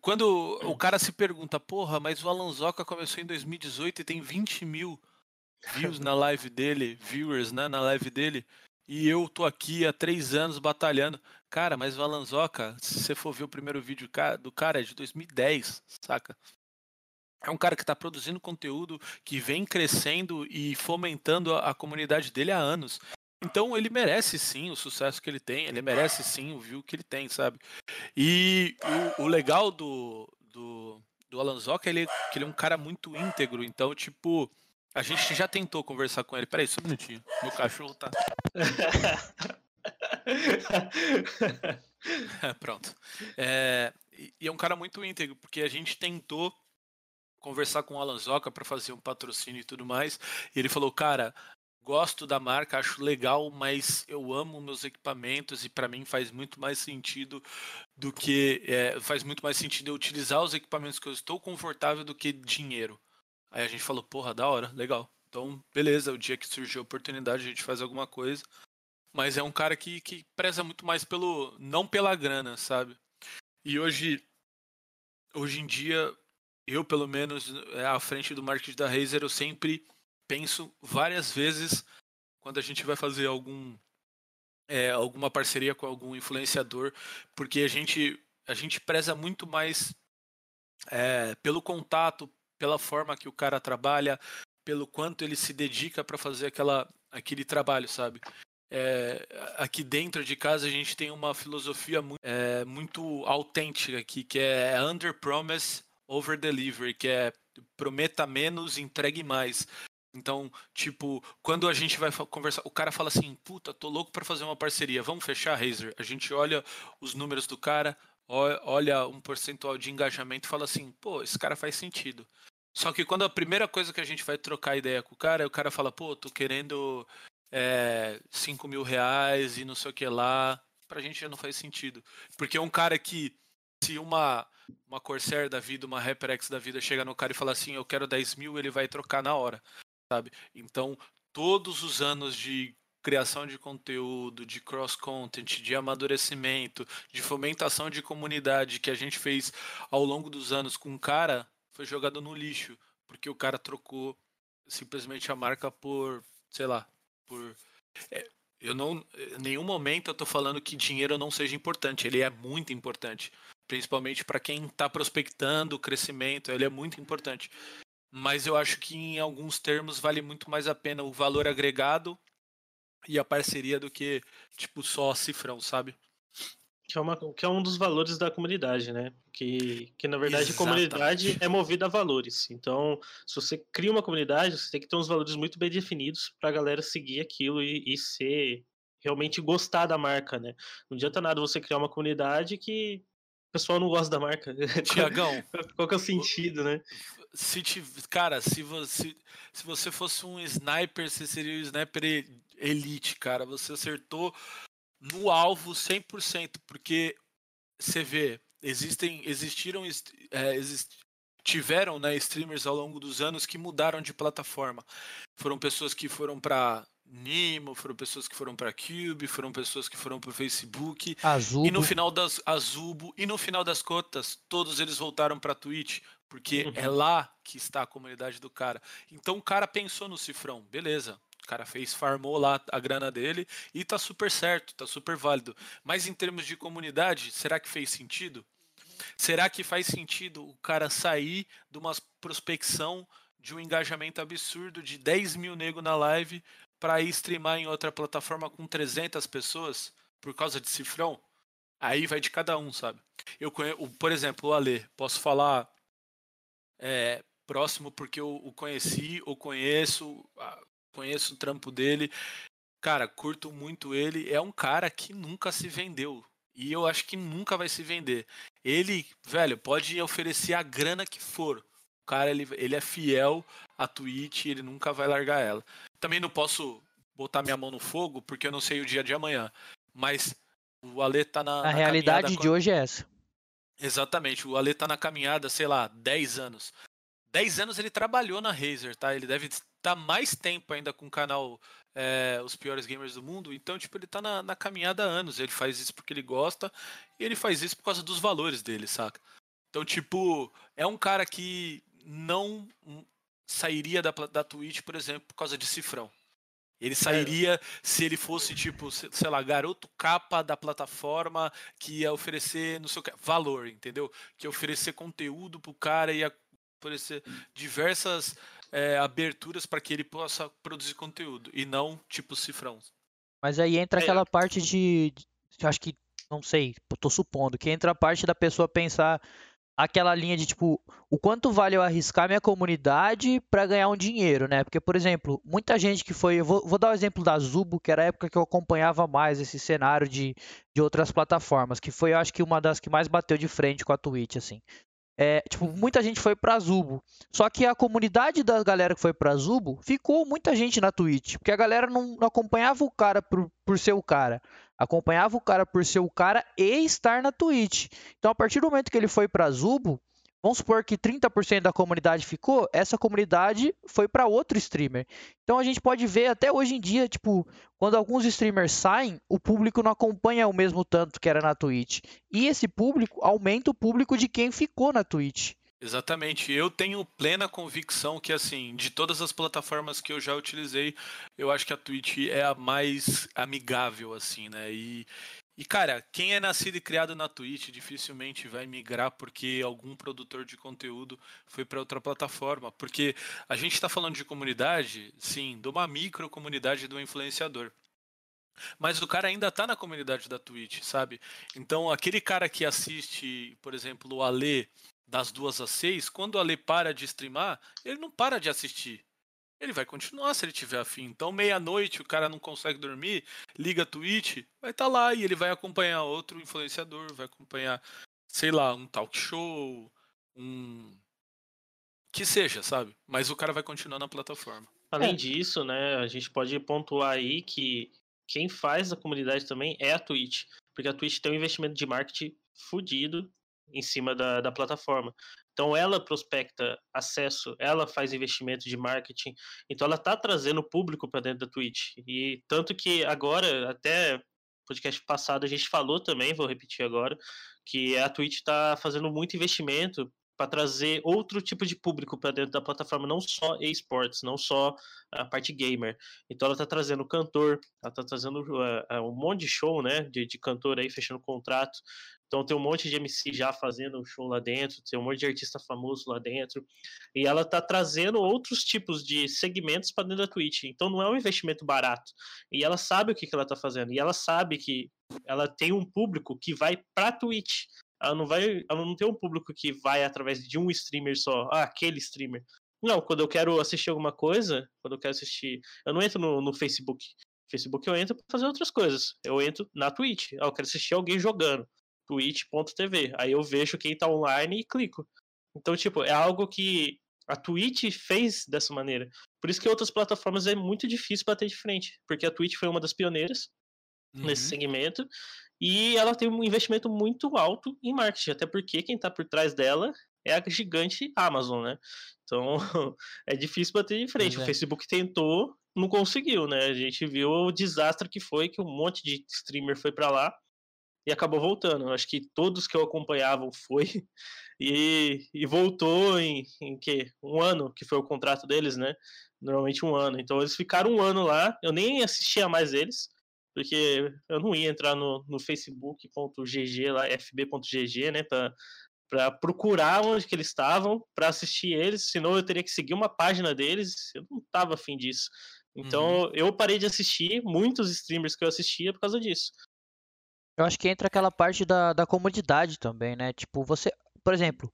Quando o cara se pergunta, porra, mas o Alan Zoca começou em 2018 e tem 20 mil views na live dele, viewers, né, na live dele, e eu tô aqui há três anos batalhando. Cara, mas Valanzoca, se você for ver o primeiro vídeo do cara, é de 2010, saca? É um cara que está produzindo conteúdo que vem crescendo e fomentando a, comunidade dele há anos. Então ele merece sim o sucesso que ele tem, ele merece sim o view que ele tem, sabe? E o, o legal do, do, do Alan Zoca é que ele é um cara muito íntegro. Então, tipo, a gente já tentou conversar com ele. Peraí, só um minutinho. Meu cachorro tá. [LAUGHS] Pronto. É, e é um cara muito íntegro, porque a gente tentou conversar com o Alan Zoca para fazer um patrocínio e tudo mais. E ele falou, cara, gosto da marca, acho legal, mas eu amo meus equipamentos e para mim faz muito mais sentido do que é, faz muito mais sentido eu utilizar os equipamentos que eu estou confortável do que dinheiro. Aí a gente falou, porra, da hora, legal. Então, beleza, o dia que surgiu a oportunidade a gente faz alguma coisa. Mas é um cara que, que preza muito mais pelo. não pela grana, sabe? E hoje. hoje em dia, eu pelo menos, é, à frente do marketing da Razer, eu sempre penso várias vezes quando a gente vai fazer algum é, alguma parceria com algum influenciador, porque a gente a gente preza muito mais é, pelo contato, pela forma que o cara trabalha, pelo quanto ele se dedica para fazer aquela, aquele trabalho, sabe? É, aqui dentro de casa a gente tem uma filosofia muito, é, muito autêntica aqui, que é under promise, over delivery, que é prometa menos, entregue mais. Então, tipo, quando a gente vai conversar, o cara fala assim: "Puta, tô louco para fazer uma parceria, vamos fechar, Razer". A gente olha os números do cara, olha um percentual de engajamento e fala assim: "Pô, esse cara faz sentido". Só que quando a primeira coisa que a gente vai trocar ideia com o cara, o cara fala, pô, tô querendo é, 5 mil reais e não sei o que lá. Pra gente já não faz sentido. Porque é um cara que, se uma, uma Corsair da vida, uma HyperX da vida chega no cara e fala assim, eu quero 10 mil, ele vai trocar na hora, sabe? Então, todos os anos de criação de conteúdo, de cross-content, de amadurecimento, de fomentação de comunidade que a gente fez ao longo dos anos com um cara foi jogado no lixo, porque o cara trocou simplesmente a marca por, sei lá, por. É, eu não. Em nenhum momento eu tô falando que dinheiro não seja importante, ele é muito importante. Principalmente para quem está prospectando o crescimento, ele é muito importante. Mas eu acho que em alguns termos vale muito mais a pena o valor agregado e a parceria do que, tipo, só cifrão, sabe? Que é, uma, que é um dos valores da comunidade, né? Que, que na verdade Exatamente. a comunidade é movida a valores. Então, se você cria uma comunidade, você tem que ter uns valores muito bem definidos para a galera seguir aquilo e, e ser realmente gostar da marca, né? Não adianta nada você criar uma comunidade que pessoal não gosta da marca. [LAUGHS] Tiagão, qual que é o sentido, né? Se te, cara, se você, se você fosse um sniper, você seria um sniper elite, cara. Você acertou no alvo 100%, porque você vê, existem, existiram, é, exist, tiveram né, streamers ao longo dos anos que mudaram de plataforma. Foram pessoas que foram para Nimo, foram pessoas que foram para Cube, foram pessoas que foram para o Facebook. Azubo. E no final das Azubo e no final das contas, todos eles voltaram para Twitch, porque uhum. é lá que está a comunidade do cara. Então o cara pensou no cifrão, beleza? O cara fez, farmou lá a grana dele e tá super certo, tá super válido. Mas em termos de comunidade, será que fez sentido? Será que faz sentido o cara sair de uma prospecção de um engajamento absurdo de 10 mil nego na live para ir streamar em outra plataforma com 300 pessoas por causa de cifrão? Aí vai de cada um, sabe? Eu conheço, por exemplo, o Ale, posso falar é, próximo porque eu o conheci ou conheço conheço o trampo dele. Cara, curto muito ele. É um cara que nunca se vendeu. E eu acho que nunca vai se vender. Ele, velho, pode oferecer a grana que for. O cara, ele, ele é fiel à Twitch, ele nunca vai largar ela. Também não posso botar minha mão no fogo, porque eu não sei o dia de amanhã. Mas o Ale tá na. A na realidade de hoje é essa. Exatamente. O Ale tá na caminhada, sei lá, 10 anos. 10 anos ele trabalhou na Razer, tá? Ele deve estar mais tempo ainda com o canal é, Os Piores Gamers do Mundo. Então, tipo, ele tá na, na, caminhada há anos. Ele faz isso porque ele gosta e ele faz isso por causa dos valores dele, saca? Então, tipo, é um cara que não sairia da, da Twitch, por exemplo, por causa de cifrão. Ele é. sairia é. se ele fosse, tipo, sei lá, garoto capa da plataforma que ia oferecer, não sei o que, valor, entendeu? Que ia oferecer conteúdo pro cara e ia oferecer diversas é, aberturas para que ele possa produzir conteúdo e não tipo cifrão. Mas aí entra é. aquela parte de, de, acho que não sei, tô supondo que entra a parte da pessoa pensar aquela linha de tipo, o quanto vale eu arriscar minha comunidade para ganhar um dinheiro, né? Porque, por exemplo, muita gente que foi. Eu vou, vou, dar o exemplo da Zubo, que era a época que eu acompanhava mais esse cenário de, de outras plataformas, que foi, eu acho que, uma das que mais bateu de frente com a Twitch, assim. É, tipo, muita gente foi pra Zubo. Só que a comunidade da galera que foi pra Zubo ficou muita gente na Twitch. Porque a galera não, não acompanhava o cara por, por ser o cara. Acompanhava o cara por ser o cara e estar na Twitch. Então, a partir do momento que ele foi pra Zubo, Vamos supor que 30% da comunidade ficou, essa comunidade foi para outro streamer. Então a gente pode ver até hoje em dia, tipo, quando alguns streamers saem, o público não acompanha o mesmo tanto que era na Twitch. E esse público aumenta o público de quem ficou na Twitch. Exatamente. Eu tenho plena convicção que, assim, de todas as plataformas que eu já utilizei, eu acho que a Twitch é a mais amigável, assim, né? E, e, cara, quem é nascido e criado na Twitch dificilmente vai migrar porque algum produtor de conteúdo foi para outra plataforma. Porque a gente está falando de comunidade, sim, de uma micro comunidade do influenciador. Mas o cara ainda tá na comunidade da Twitch, sabe? Então, aquele cara que assiste, por exemplo, o Alê das duas às seis, quando o Alê para de streamar, ele não para de assistir ele vai continuar se ele tiver afim. Então, meia-noite, o cara não consegue dormir, liga a Twitch, vai estar tá lá e ele vai acompanhar outro influenciador, vai acompanhar, sei lá, um talk show, um. Que seja, sabe? Mas o cara vai continuar na plataforma. Além é. disso, né, a gente pode pontuar aí que quem faz a comunidade também é a Twitch. Porque a Twitch tem um investimento de marketing fudido em cima da, da plataforma. Então ela prospecta acesso, ela faz investimento de marketing, então ela está trazendo público para dentro da Twitch. E tanto que agora, até podcast passado a gente falou também, vou repetir agora, que a Twitch está fazendo muito investimento para trazer outro tipo de público para dentro da plataforma, não só esportes, não só a parte gamer. Então ela está trazendo cantor, ela está trazendo uh, um monte de show, né, de, de cantor aí fechando contrato. Então tem um monte de MC já fazendo show lá dentro, tem um monte de artista famoso lá dentro. E ela tá trazendo outros tipos de segmentos para dentro da Twitch. Então não é um investimento barato. E ela sabe o que, que ela tá fazendo. E ela sabe que ela tem um público que vai pra Twitch. Ela não vai, ela não tem um público que vai através de um streamer só, ah, aquele streamer. Não, quando eu quero assistir alguma coisa, quando eu quero assistir, eu não entro no, no Facebook. Facebook eu entro para fazer outras coisas. Eu entro na Twitch. Ah, eu quero assistir alguém jogando twitch.tv. Aí eu vejo quem tá online e clico. Então, tipo, é algo que a Twitch fez dessa maneira. Por isso que outras plataformas é muito difícil bater de frente, porque a Twitch foi uma das pioneiras uhum. nesse segmento e ela tem um investimento muito alto em marketing, até porque quem tá por trás dela é a gigante Amazon, né? Então, [LAUGHS] é difícil bater de frente. É. O Facebook tentou, não conseguiu, né? A gente viu o desastre que foi, que um monte de streamer foi para lá e acabou voltando. Acho que todos que eu acompanhava foi [LAUGHS] e, e voltou em, em que um ano que foi o contrato deles, né? Normalmente um ano. Então eles ficaram um ano lá. Eu nem assistia mais eles porque eu não ia entrar no, no facebook.gg lá fb.gg, né? Para para procurar onde que eles estavam para assistir eles, senão eu teria que seguir uma página deles. Eu não tava afim disso. Então uhum. eu parei de assistir muitos streamers que eu assistia por causa disso. Eu acho que entra aquela parte da, da comodidade também, né? Tipo, você, por exemplo,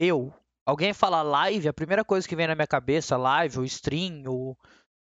eu, alguém fala live, a primeira coisa que vem na minha cabeça, live ou stream, ou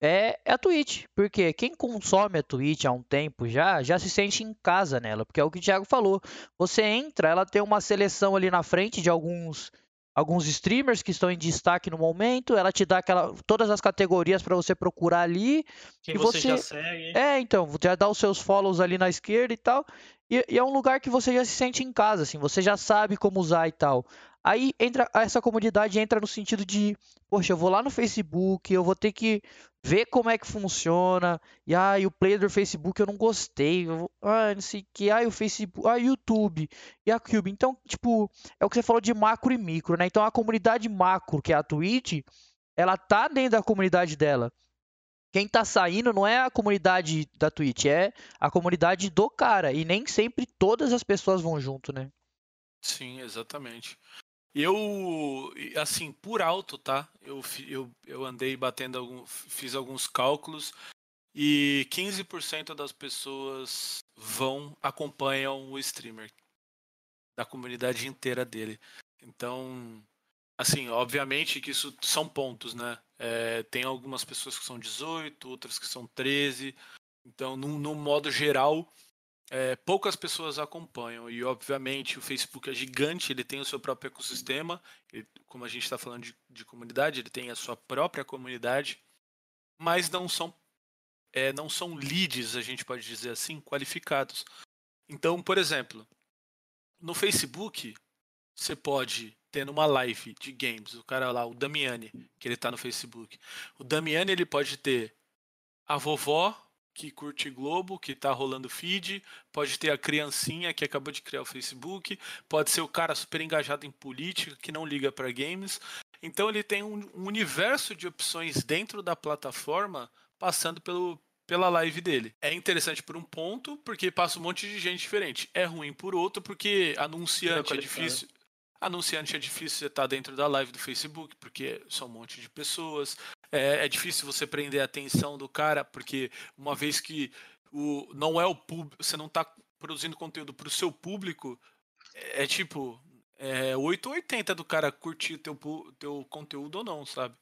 é, é a Twitch. Porque quem consome a Twitch há um tempo já, já se sente em casa nela. Porque é o que o Thiago falou. Você entra, ela tem uma seleção ali na frente de alguns alguns streamers que estão em destaque no momento, ela te dá aquela, todas as categorias para você procurar ali. Quem e você, você já segue. É, então, já dá os seus follows ali na esquerda e tal. E, e, é um lugar que você já se sente em casa, assim, você já sabe como usar e tal. Aí entra essa comunidade entra no sentido de, poxa, eu vou lá no Facebook, eu vou ter que ver como é que funciona. E aí ah, o player do Facebook eu não gostei. Eu, ah, não sei que. Ah, o Facebook, ah, YouTube e a Cube. Então, tipo, é o que você falou de macro e micro, né? Então a comunidade macro, que é a Twitch, ela tá dentro da comunidade dela. Quem tá saindo não é a comunidade da Twitch, é a comunidade do cara. E nem sempre todas as pessoas vão junto, né? Sim, exatamente. Eu, assim, por alto, tá? Eu, eu, eu andei batendo, algum, fiz alguns cálculos e 15% das pessoas vão, acompanham o streamer, da comunidade inteira dele. Então, assim, obviamente que isso são pontos, né? É, tem algumas pessoas que são 18, outras que são 13. Então, no, no modo geral, é, poucas pessoas acompanham e obviamente o Facebook é gigante, ele tem o seu próprio ecossistema, como a gente está falando de, de, comunidade, ele tem a sua própria comunidade, mas não são é, não são leads, a gente pode dizer assim, qualificados. Então, por exemplo, no Facebook você pode ter numa live de games, o cara lá, o Damiani, que ele tá no Facebook. O Damiani ele pode ter a vovó que curte Globo, que tá rolando feed, pode ter a criancinha que acabou de criar o Facebook, pode ser o cara super engajado em política que não liga para games. Então ele tem um, universo de opções dentro da plataforma passando pelo, pela live dele. É interessante por um ponto, porque passa um monte de gente diferente. É ruim por outro, porque anunciante é difícil. Anunciante é difícil você estar tá dentro da live do Facebook, porque são um monte de pessoas. É, é difícil você prender a atenção do cara, porque uma vez que o, não é o público, você não está produzindo conteúdo para o seu público, é, é tipo, é 8 ou 80 do cara curtir teu, teu conteúdo ou não, sabe?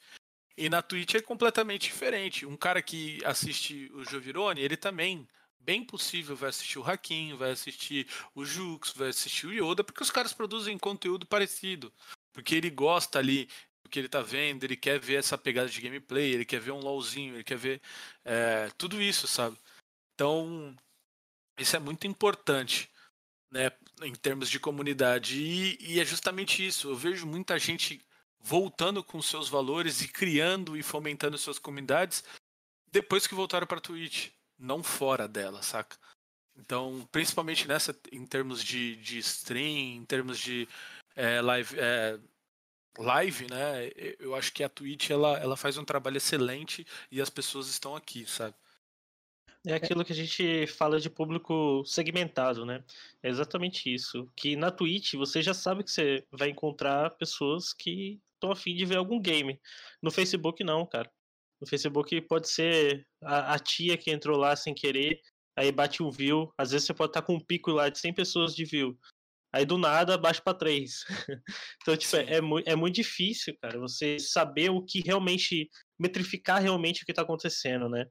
E na Twitch é completamente diferente. Um cara que assiste o Jovirone, ele também bem possível vai assistir o Hakim, vai assistir o Jux, vai assistir o Yoda, porque os caras produzem conteúdo parecido. Porque ele gosta ali que ele tá vendo, ele quer ver essa pegada de gameplay, ele quer ver um LOLzinho, ele quer ver é, tudo isso, sabe? Então, isso é muito importante, né, em termos de comunidade. E, e é justamente isso. Eu vejo muita gente voltando com seus valores e criando e fomentando suas comunidades depois que voltaram para Twitch não fora dela, saca? Então, principalmente nessa, em termos de, de stream, em termos de é, live, é, live, né? Eu acho que a Twitch ela, ela faz um trabalho excelente e as pessoas estão aqui, sabe? É aquilo que a gente fala de público segmentado, né? É exatamente isso. Que na Twitch você já sabe que você vai encontrar pessoas que estão afim de ver algum game. No Facebook não, cara. No Facebook pode ser a, a, tia que entrou lá sem querer, aí bate um view. Às vezes você pode estar com um pico lá de 100 pessoas de view. Aí do nada baixa para 3. então, tipo, é, é, é, muito difícil, cara, você saber o que realmente. metrificar realmente o que está acontecendo, né?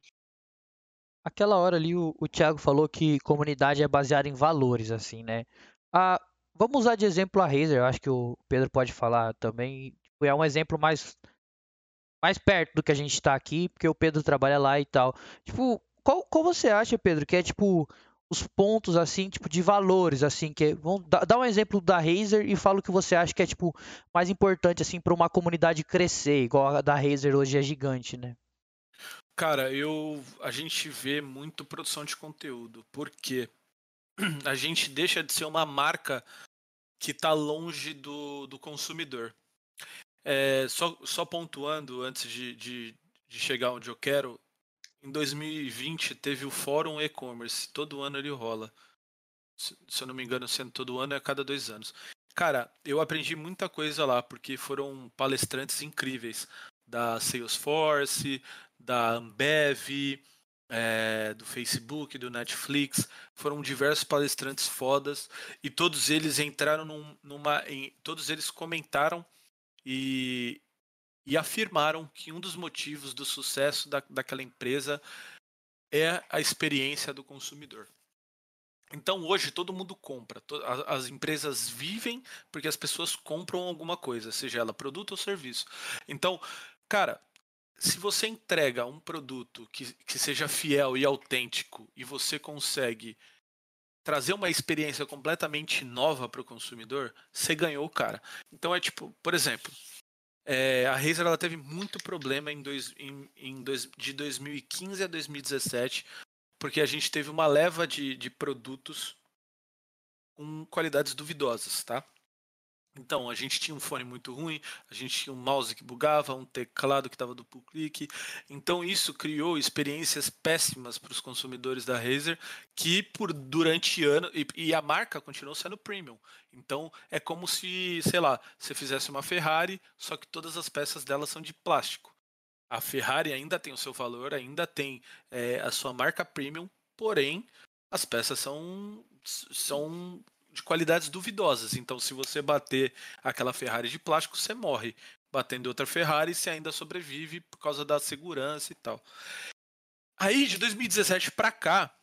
Aquela hora ali o, o Thiago falou que comunidade é baseada em valores, assim, né? Ah, vamos usar de exemplo a Razer, eu acho que o Pedro pode falar também. É um exemplo mais mais perto do que a gente está aqui, porque o Pedro trabalha lá e tal. Tipo, qual, qual você acha, Pedro, que é tipo os pontos assim, tipo de valores assim, que é, vamos um exemplo da Razer e fala o que você acha que é tipo mais importante assim para uma comunidade crescer, igual a da Razer hoje é gigante, né? Cara, eu a gente vê muito produção de conteúdo, porque a gente deixa de ser uma marca que está longe do, do consumidor. É, só, só pontuando antes de, de, de chegar onde eu quero, em 2020 teve o Fórum E-Commerce, todo ano ele rola. Se, se eu não me engano, sendo todo ano é a cada dois anos. Cara, eu aprendi muita coisa lá, porque foram palestrantes incríveis da Salesforce, da Ambev, é, do Facebook, do Netflix. Foram diversos palestrantes fodas e todos eles entraram num, numa. Em, todos eles comentaram e, e afirmaram que um dos motivos do sucesso da, daquela empresa é a experiência do consumidor. Então hoje todo mundo compra, as empresas vivem porque as pessoas compram alguma coisa, seja ela produto ou serviço. Então, cara, se você entrega um produto que, que seja fiel e autêntico e você consegue trazer uma experiência completamente nova para o consumidor, você ganhou, cara. Então é tipo, por exemplo, é, a Razer ela teve muito problema em dois, em, em dois, de 2015 a 2017, porque a gente teve uma leva de, de produtos com qualidades duvidosas, tá? Então, a gente tinha um fone muito ruim, a gente tinha um mouse que bugava, um teclado que estava duplo clique. Então, isso criou experiências péssimas para os consumidores da Razer, que por durante anos. E, e, a marca continuou sendo premium. Então, é como se, sei lá, você fizesse uma Ferrari, só que todas as peças dela são de plástico. A Ferrari ainda tem o seu valor, ainda tem é, a sua marca premium, porém, as peças são, são de qualidades duvidosas. Então, se você bater aquela Ferrari de plástico, você morre. Batendo outra Ferrari, você ainda sobrevive por causa da segurança e tal. Aí, de 2017 para cá,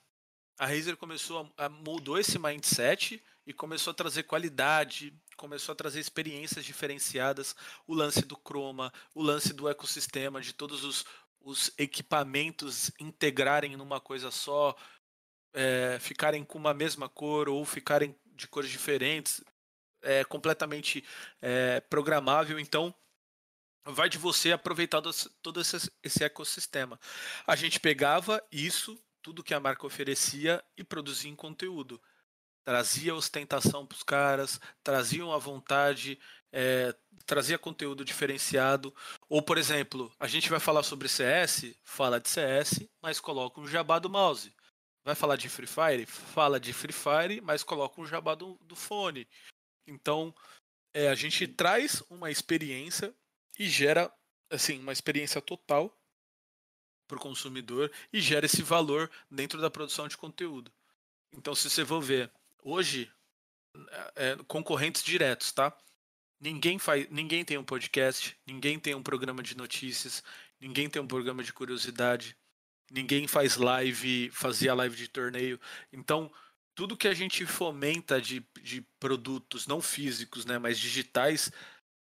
a Razer começou a, a mudou esse mindset e começou a trazer qualidade, começou a trazer experiências diferenciadas, o lance do chroma, o lance do ecossistema, de todos os, os equipamentos integrarem numa coisa só, é, ficarem com uma mesma cor ou ficarem de cores diferentes. é completamente é, programável, então vai de você aproveitar todo esse ecossistema. A gente pegava isso, tudo que a marca oferecia e produzia em conteúdo. Trazia ostentação para os caras, traziam a vontade, é, trazia conteúdo diferenciado. Ou, por exemplo, a gente vai falar sobre CS, fala de CS, mas coloca um jabá do mouse. Vai falar de Free Fire? Fala de Free Fire, mas coloca um jabá do, do fone. Então, é, a gente traz uma experiência e gera assim uma experiência total para o consumidor e gera esse valor dentro da produção de conteúdo. Então, se você for ver, hoje, é, é, concorrentes diretos, tá? Ninguém, faz, ninguém tem um podcast, ninguém tem um programa de notícias, ninguém tem um programa de curiosidade, ninguém faz live, fazia live de torneio. Então, tudo que a gente fomenta de, de produtos não físicos, né, mas digitais,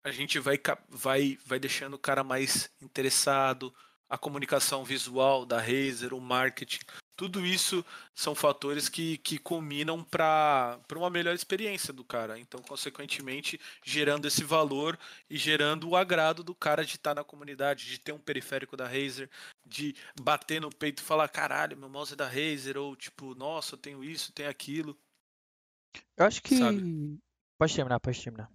a gente vai, vai, vai deixando o cara mais interessado, a comunicação visual da Razer, o marketing, tudo isso são fatores que, que culminam para uma melhor experiência do cara. Então, consequentemente, gerando esse valor e gerando o agrado do cara de estar na comunidade, de ter um periférico da Razer, de bater no peito e falar: caralho, meu mouse é da Razer, ou tipo, nossa, eu tenho isso, tenho aquilo. Eu acho que. Sabe? Pode terminar, pode terminar.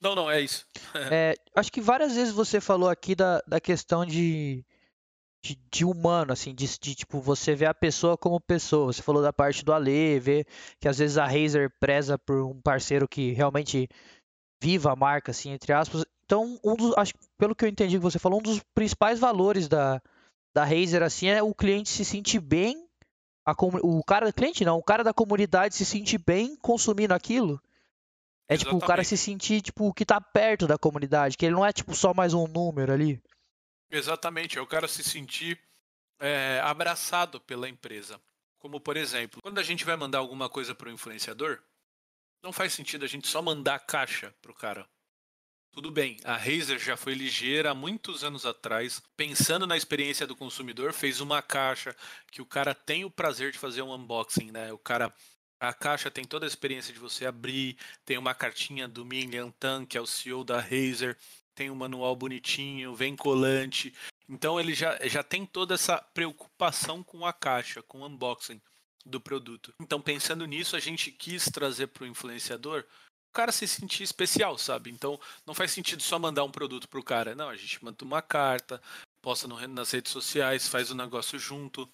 Não, não, é isso. é, acho que várias vezes você falou aqui da, da questão de de, de, humano, assim, de, de, tipo, você vê a pessoa como pessoa. Você falou da parte do Ale, ver que às vezes a Razer preza por um parceiro que realmente viva a marca, assim, entre aspas. Então, um dos, acho, pelo que eu entendi que você falou, um dos principais valores da, da Razer, assim, é o cliente se sentir bem, a, o cara, cliente não, o cara da comunidade se sentir bem consumindo aquilo. É Exatamente. tipo, o cara se sentir, tipo, que tá perto da comunidade, que ele não é, tipo, só mais um número ali. Exatamente, é o cara se sentir é, abraçado pela empresa. Como, por exemplo, quando a gente vai mandar alguma coisa para o influenciador, não faz sentido a gente só mandar a caixa para o cara. Tudo bem, a Razer já foi ligeira há muitos anos atrás, pensando na experiência do consumidor, fez uma caixa que o cara tem o prazer de fazer um unboxing, né? O cara a caixa tem toda a experiência de você abrir, tem uma cartinha do Min Tan, que é o CEO da Razer, tem um manual bonitinho, vem colante. Então ele já, já tem toda essa preocupação com a caixa, com o unboxing do produto. Então pensando nisso, a gente quis trazer para o influenciador o cara se sentir especial, sabe? Então não faz sentido só mandar um produto para o cara. Não, a gente manda uma carta, posta no, nas redes sociais, faz o negócio junto.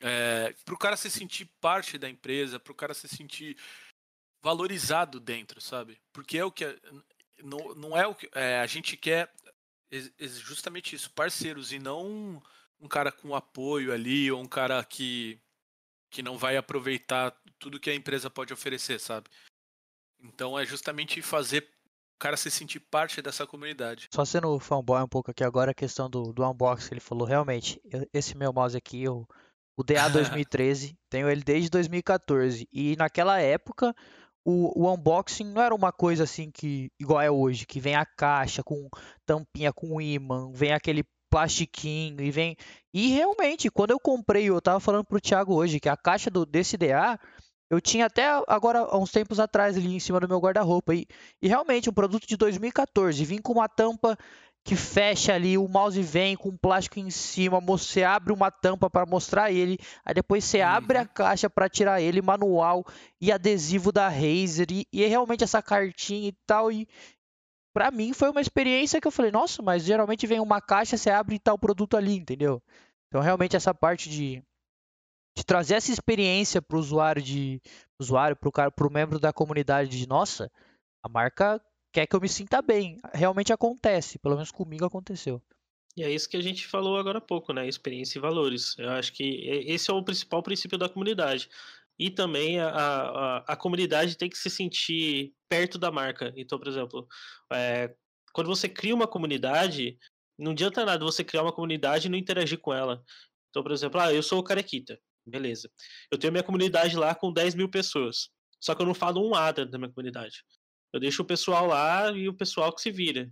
É, para o cara se sentir parte da empresa, para o cara se sentir valorizado dentro, sabe? Porque é o que não, não é o que. É, a gente quer justamente isso, parceiros, e não um cara com apoio ali, ou um cara que, que não vai aproveitar tudo que a empresa pode oferecer, sabe? Então é justamente fazer o cara se sentir parte dessa comunidade. Só sendo fanboy um pouco aqui agora, a questão do, do unboxing, ele falou, realmente, esse meu mouse aqui, o DA 2013, [LAUGHS] tenho ele desde 2014, e naquela época o, o, unboxing não era uma coisa assim que igual é hoje, que vem a caixa com tampinha com imã, vem aquele plastiquinho e vem e realmente quando eu comprei, eu tava falando pro Thiago hoje que a caixa do desse DA eu tinha até agora há uns tempos atrás ali em cima do meu guarda-roupa e, e realmente um produto de 2014 vim com uma tampa que fecha ali, o mouse vem com um plástico em cima, você abre uma tampa para mostrar ele, aí depois você uhum. abre a caixa para tirar ele, manual e adesivo da Razer e, e é realmente essa cartinha e tal e para mim foi uma experiência que eu falei, nossa, mas geralmente vem uma caixa, você abre e tá o produto ali, entendeu? Então realmente essa parte de, de trazer essa experiência para o usuário de usuário, para o cara, para o membro da comunidade de nossa, a marca quer que eu me sinta bem. Realmente acontece, pelo menos comigo aconteceu. E é isso que a gente falou agora há pouco, né? Experiência e valores. Eu acho que esse é o principal princípio da comunidade. E também a, a, a comunidade tem que se sentir perto da marca. Então, por exemplo, é, quando você cria uma comunidade, não adianta nada você criar uma comunidade e não interagir com ela. Então, por exemplo, ah, eu sou o Carequita. Beleza. Eu tenho minha comunidade lá com 10 mil pessoas. Só que eu não falo um A dentro da minha comunidade. Eu deixo o pessoal lá e o pessoal que se vira.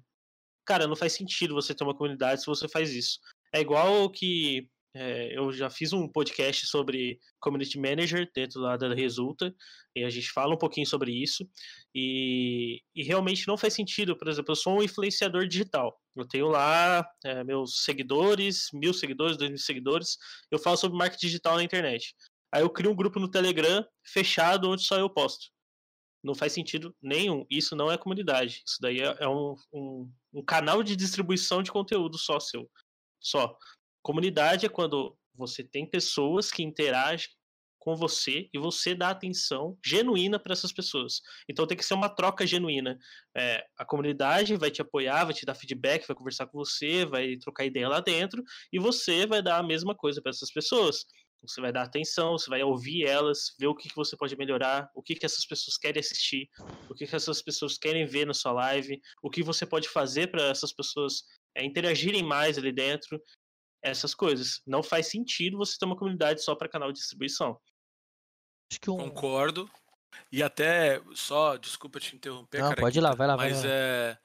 Cara, não faz sentido você ter uma comunidade se você faz isso. É igual que É, eu já fiz um podcast sobre Community Manager dentro lá da Resulta, e a gente fala um pouquinho sobre isso. E, e realmente não faz sentido, por exemplo, eu sou um influenciador digital. Eu tenho lá é, meus seguidores, mil seguidores, dois mil seguidores. Eu falo sobre marketing digital na internet. Aí eu crio um grupo no Telegram fechado onde só eu posto. Não faz sentido nenhum. Isso não é comunidade. Isso daí é, é um, um, um canal de distribuição de conteúdo só seu. Só. Comunidade é quando você tem pessoas que interagem com você e você dá atenção genuína para essas pessoas. Então tem que ser uma troca genuína. É, a comunidade vai te apoiar, vai te dar feedback, vai conversar com você, vai trocar ideia lá dentro e você vai dar a mesma coisa para essas pessoas. Você vai dar atenção, você vai ouvir elas, ver o que, que você pode melhorar, o que, que essas pessoas querem assistir, o que, que essas pessoas querem ver na sua live, o que você pode fazer para essas pessoas é, interagirem mais ali dentro, essas coisas. Não faz sentido você ter uma comunidade só para canal de distribuição. Um... Concordo. E até, só, desculpa te interromper, Não, pode ir lá, vai lá, mas vai lá. é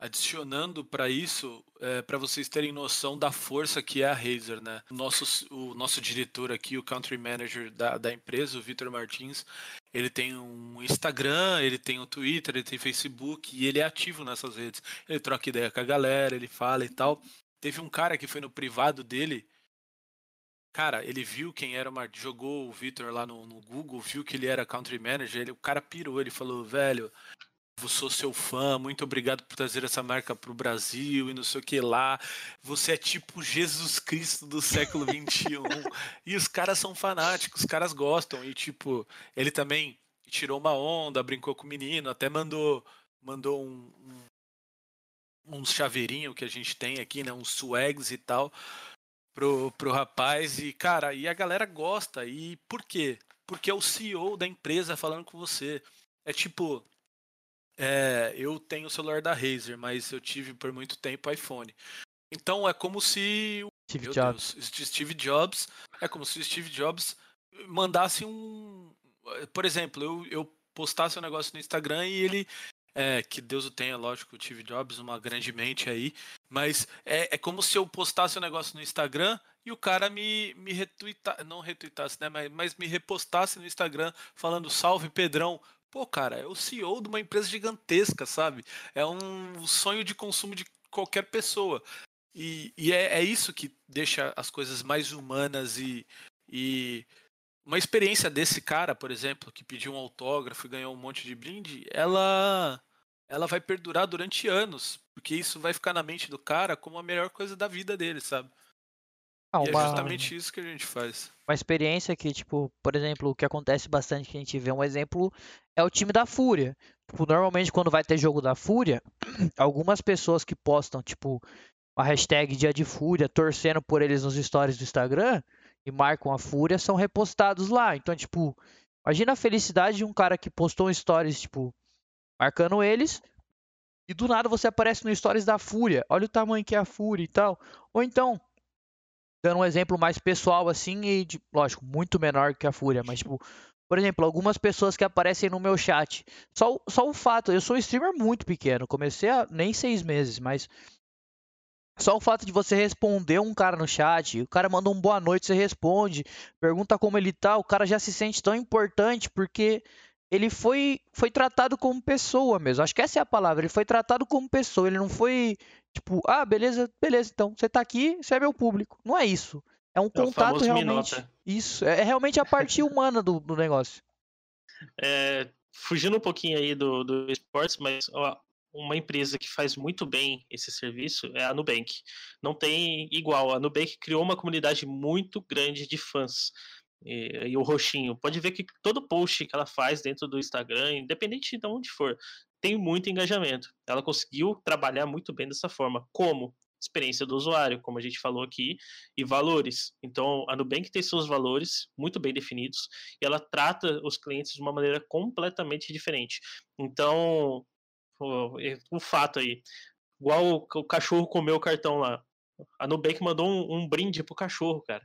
adicionando para isso, é, para vocês terem noção da força que é a Razer, né? O nosso, o nosso diretor aqui, o country manager da, da empresa, o Vitor Martins, ele tem um Instagram, ele tem um Twitter, ele tem Facebook e ele é ativo nessas redes. Ele troca ideia com a galera, ele fala e tal. Teve um cara que foi no privado dele. Cara, ele viu quem era uma. Jogou o Vitor lá no, no, Google, viu que ele era country manager. Ele, o cara pirou, ele falou, velho, sou seu fã, muito obrigado por trazer essa marca pro Brasil e não sei o que lá. Você é tipo Jesus Cristo do século XXI. [LAUGHS] e os caras são fanáticos, os caras gostam. E tipo, ele também tirou uma onda, brincou com o menino, até mandou mandou um, um uns chaveirinhos que a gente tem aqui, né? Uns swags e tal pro, pro rapaz. E, cara, e a galera gosta. E por quê? Porque é o CEO da empresa falando com você. É tipo. É, eu tenho o celular da Razer, mas eu tive por muito tempo iPhone. Então é como se. Steve Jobs. Deus, Steve Jobs. É como se o Steve Jobs mandasse um. Por exemplo, eu, eu postasse um negócio no Instagram e ele é, que Deus o tenha, lógico, o Steve Jobs, uma grande mente aí. Mas é, é como se eu postasse um negócio no Instagram e o cara me, me retweetasse, não retweetasse, né? Mas, mas me repostasse no Instagram falando salve Pedrão. Pô, cara, é o CEO de uma empresa gigantesca, sabe? É um sonho de consumo de qualquer pessoa. E, e é, é isso que deixa as coisas mais humanas e, e uma experiência desse cara, por exemplo, que pediu um autógrafo e ganhou um monte de brinde, ela ela vai perdurar durante anos, porque isso vai ficar na mente do cara como a melhor coisa da vida dele, sabe? Ah, uma... é justamente isso que a gente faz. Uma experiência que, tipo, por exemplo, o que acontece bastante que a gente vê um exemplo é o time da Fúria. Tipo, normalmente quando vai ter jogo da Fúria, [CLEARS THROAT] algumas pessoas que postam, tipo, a hashtag Dia de Fúria, torcendo por eles nos stories do Instagram, e marcam a Fúria são repostados lá. Então, tipo, imagina a felicidade de um cara que postou stories, tipo, marcando eles, e do nada você aparece no stories da Fúria. Olha o tamanho que é a Fúria e tal. Ou então, dando um exemplo mais pessoal assim, e, de, lógico, muito menor que a Fúria, mas, tipo, por exemplo, algumas pessoas que aparecem no meu chat. Só, só o fato, eu sou um streamer muito pequeno, comecei há nem seis meses, mas só o fato de você responder um cara no chat, o cara manda um boa noite, você responde, pergunta como ele tá, o cara já se sente tão importante porque ele foi, foi tratado como pessoa mesmo. Acho que essa é a palavra. Ele foi tratado como pessoa. Ele não foi tipo, ah, beleza, beleza, então você tá aqui, você é meu público. Não é isso. É um é contato realmente. Minota. Isso. É, é realmente a parte [LAUGHS] humana do, do negócio. É, fugindo um pouquinho aí do, do esportes, mas ó, uma empresa que faz muito bem esse serviço é a Nubank. Não tem igual. A Nubank criou uma comunidade muito grande de fãs. E, e, o roxinho. Pode ver que todo post que ela faz dentro do Instagram, independente de onde for, tem muito engajamento. Ela conseguiu trabalhar muito bem dessa forma. Como? Experiência do usuário, como a gente falou aqui, e valores. Então, a Nubank tem seus valores muito bem definidos e ela trata os clientes de uma maneira completamente diferente. Então, um fato aí. Igual o, o cachorro comeu o cartão lá. A Nubank mandou um, um, brinde pro cachorro, cara.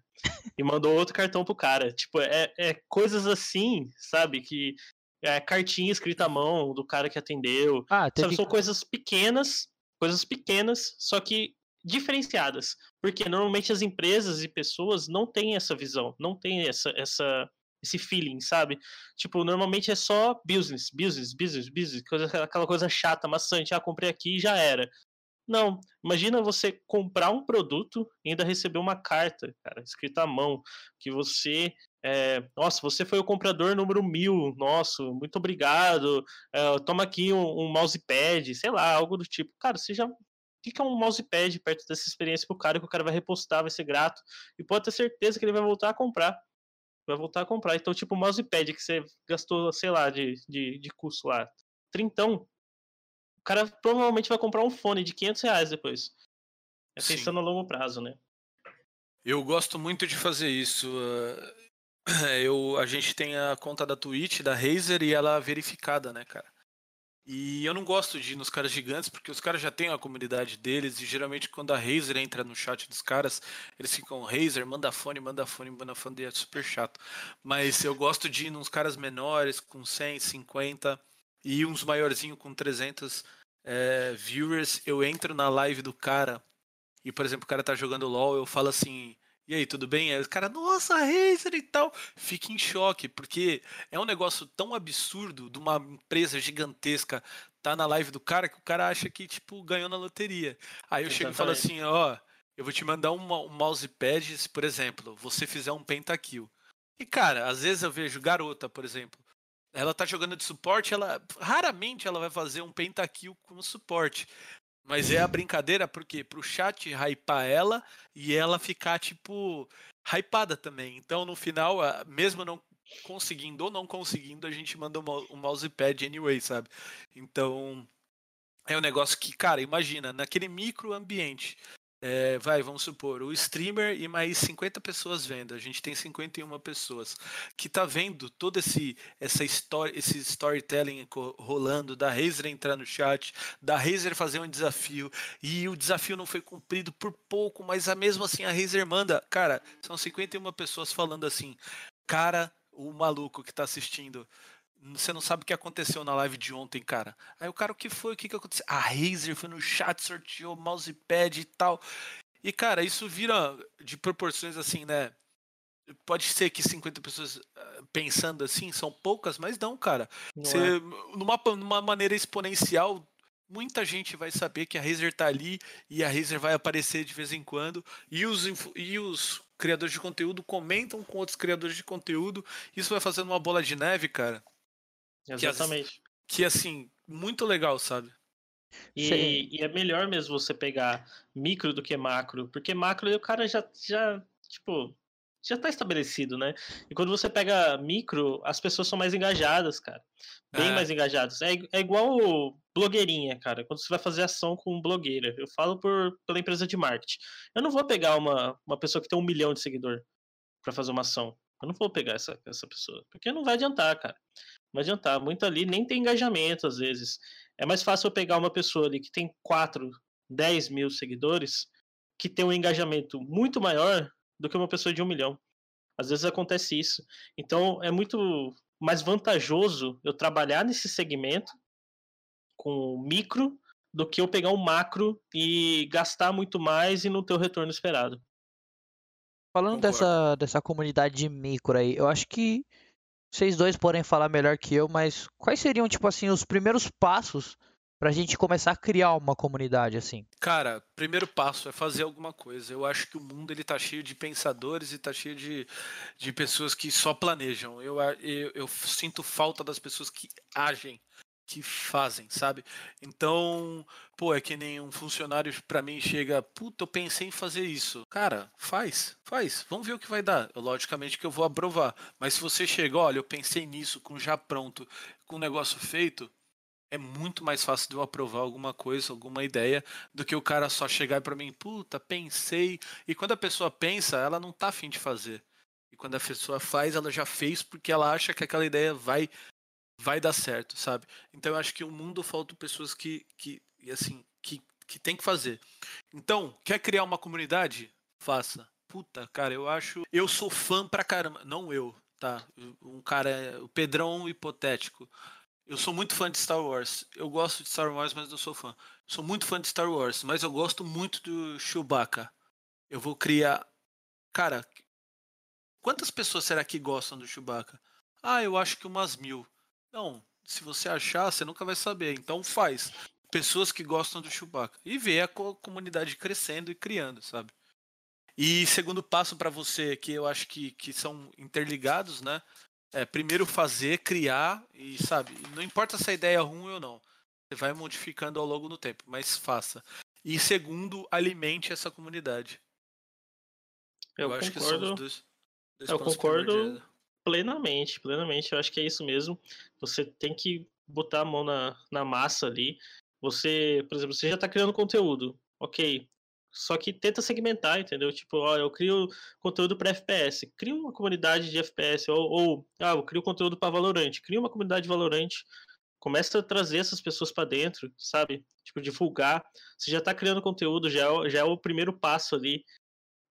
E mandou outro cartão pro cara. Tipo, é, é coisas assim, sabe? Que é cartinha escrita à mão do cara que atendeu. Ah, teve... sabe, são coisas pequenas, coisas pequenas, só que diferenciadas, porque normalmente as empresas e pessoas não têm essa visão, não têm essa, essa esse feeling, sabe? Tipo, normalmente é só business, business, business, business, coisa, aquela coisa chata, maçante, ah, comprei aqui e já era. Não, imagina você comprar um produto e ainda receber uma carta, cara, escrita à mão, que você, é, nossa, você foi o comprador número mil, nossa, muito obrigado, é, toma aqui um, um mousepad, sei lá, algo do tipo. Cara, você já fica um mousepad perto dessa experiência pro cara, que o cara vai repostar, vai ser grato, e pode ter certeza que ele vai voltar a comprar. Vai voltar a comprar. Então, tipo, o mousepad que você gastou, sei lá, de, de, de custo lá, trintão, cara provavelmente vai comprar um fone de 500 reais depois. É pensando Sim. a longo prazo, né? Eu gosto muito de fazer isso. [CLEARS THROAT] Eu, a gente tem a conta da Twitch, da Razer, e ela é verificada, né, cara? E eu não gosto de ir nos caras gigantes, porque os caras já têm a comunidade deles, e geralmente quando a Razer entra no chat dos caras, eles ficam, Razer, manda fone, manda fone, manda fone, e é super chato. Mas eu gosto de ir nos caras menores, com 100, 50, e uns maiorzinhos com 300 é, viewers, eu entro na live do cara e, por exemplo, o cara tá jogando LOL, eu falo assim, e aí, tudo bem? Aí o cara, nossa, Razer e tal, fica em choque, porque é um negócio tão absurdo de uma empresa gigantesca tá na live do cara que o cara acha que, tipo, ganhou na loteria. Aí eu Exatamente. chego e falo assim, ó, eu vou te mandar um, um mousepad se, por exemplo, você fizer um pentakill. E, cara, às vezes eu vejo garota, por exemplo, ela tá jogando de suporte, ela raramente ela vai fazer um pentakill como suporte. Mas é a brincadeira porque pro chat hypar ela e ela ficar tipo hypada também. Então no final, mesmo não conseguindo ou não conseguindo, a gente manda um mousepad anyway, sabe? Então é um negócio que, cara, imagina, naquele micro ambiente, é, vai, vamos supor, o streamer e mais 50 pessoas vendo. A gente tem 51 pessoas que tá vendo todo esse essa história, esse storytelling rolando da Razer entrar no chat, da Razer fazer um desafio e o desafio não foi cumprido por pouco, mas a mesmo assim a Razer manda, cara, são 51 pessoas falando assim, cara, o maluco que tá assistindo você não sabe o que aconteceu na live de ontem, cara. Aí o cara, o que foi? O que, que aconteceu? A Razer foi no chat, sorteou mousepad e tal. E, cara, isso vira de proporções assim, né? Pode ser que 50 pessoas ah, pensando assim são poucas, mas não, cara. Não Você, é. numa, numa maneira exponencial, muita gente vai saber que a Razer tá ali e a Razer vai aparecer de vez em quando. E os, e os criadores de conteúdo comentam com outros criadores de conteúdo. Isso vai fazendo uma bola de neve, cara. Exatamente. Que, que assim, muito legal, sabe? E, e, é melhor mesmo você pegar micro do que macro, porque macro o cara já, já tipo, já tá estabelecido, né? E quando você pega micro, as pessoas são mais engajadas, cara. Bem é. mais engajadas. É, é igual blogueirinha, cara. Quando você vai fazer ação com blogueira. Eu falo por, pela empresa de marketing. Eu não vou pegar uma, uma pessoa que tem um milhão de seguidor para fazer uma ação. Eu não vou pegar essa, essa pessoa. Porque não vai adiantar, cara vai adiantar. Muito ali nem tem engajamento, às vezes. É mais fácil eu pegar uma pessoa ali que tem 4, 10 mil seguidores, que tem um engajamento muito maior do que uma pessoa de um milhão. Às vezes acontece isso. Então é muito mais vantajoso eu trabalhar nesse segmento com micro do que eu pegar um macro e gastar muito mais e não ter o retorno esperado. Falando dessa, dessa comunidade de micro aí, eu acho que vocês dois podem falar melhor que eu, mas quais seriam, tipo assim, os primeiros passos pra gente começar a criar uma comunidade assim? Cara, primeiro passo é fazer alguma coisa. Eu acho que o mundo ele tá cheio de pensadores e tá cheio de, de pessoas que só planejam. Eu, eu, eu sinto falta das pessoas que agem que fazem, sabe? Então, pô, é que nem um funcionário para mim chega, puta, eu pensei em fazer isso. Cara, faz, faz, vamos ver o que vai dar. Eu, logicamente que eu vou aprovar, mas se você chega, olha, eu pensei nisso com já pronto, com o negócio feito, é muito mais fácil de eu aprovar alguma coisa, alguma ideia, do que o cara só chegar para mim, puta, pensei. E quando a pessoa pensa, ela não tá afim de fazer. E quando a pessoa faz, ela já fez porque ela acha que aquela ideia vai vai dar certo, sabe? Então eu acho que o mundo falta pessoas que, que assim, que, que tem que fazer. Então, quer criar uma comunidade? Faça. Puta, cara, eu acho. Eu sou fã pra caramba. Não eu, tá? Um cara, o Pedrão hipotético. Eu sou muito fã de Star Wars. Eu gosto de Star Wars, mas não sou fã. Sou muito fã de Star Wars, mas eu gosto muito do Chewbacca. Eu vou criar. Cara, quantas pessoas será que gostam do Chewbacca? Ah, eu acho que umas mil. Não, se você achar, você nunca vai saber. Então faz. Pessoas que gostam do Chewbacca. E ver a comunidade crescendo e criando, sabe? E segundo passo para você, que eu acho que, que são interligados, né? É, primeiro fazer, criar e, sabe, não importa se a ideia é ruim ou não. Você vai modificando ao longo do tempo, mas faça. E segundo, alimente essa comunidade. Eu, eu acho que são os dois, dois Eu concordo plenamente, plenamente. Eu acho que é isso mesmo. Você tem que botar a mão na, na massa ali. Você, por exemplo, você já está criando conteúdo. Ok, só que tenta segmentar, entendeu? Tipo, ó, eu crio conteúdo para FPS, cria uma comunidade de FPS, ou, ou ah, eu crio conteúdo para Valorant, cria uma comunidade Valorant, começa a trazer essas pessoas para dentro, sabe? Tipo, divulgar. Você já está criando conteúdo, já é, já é o primeiro passo ali.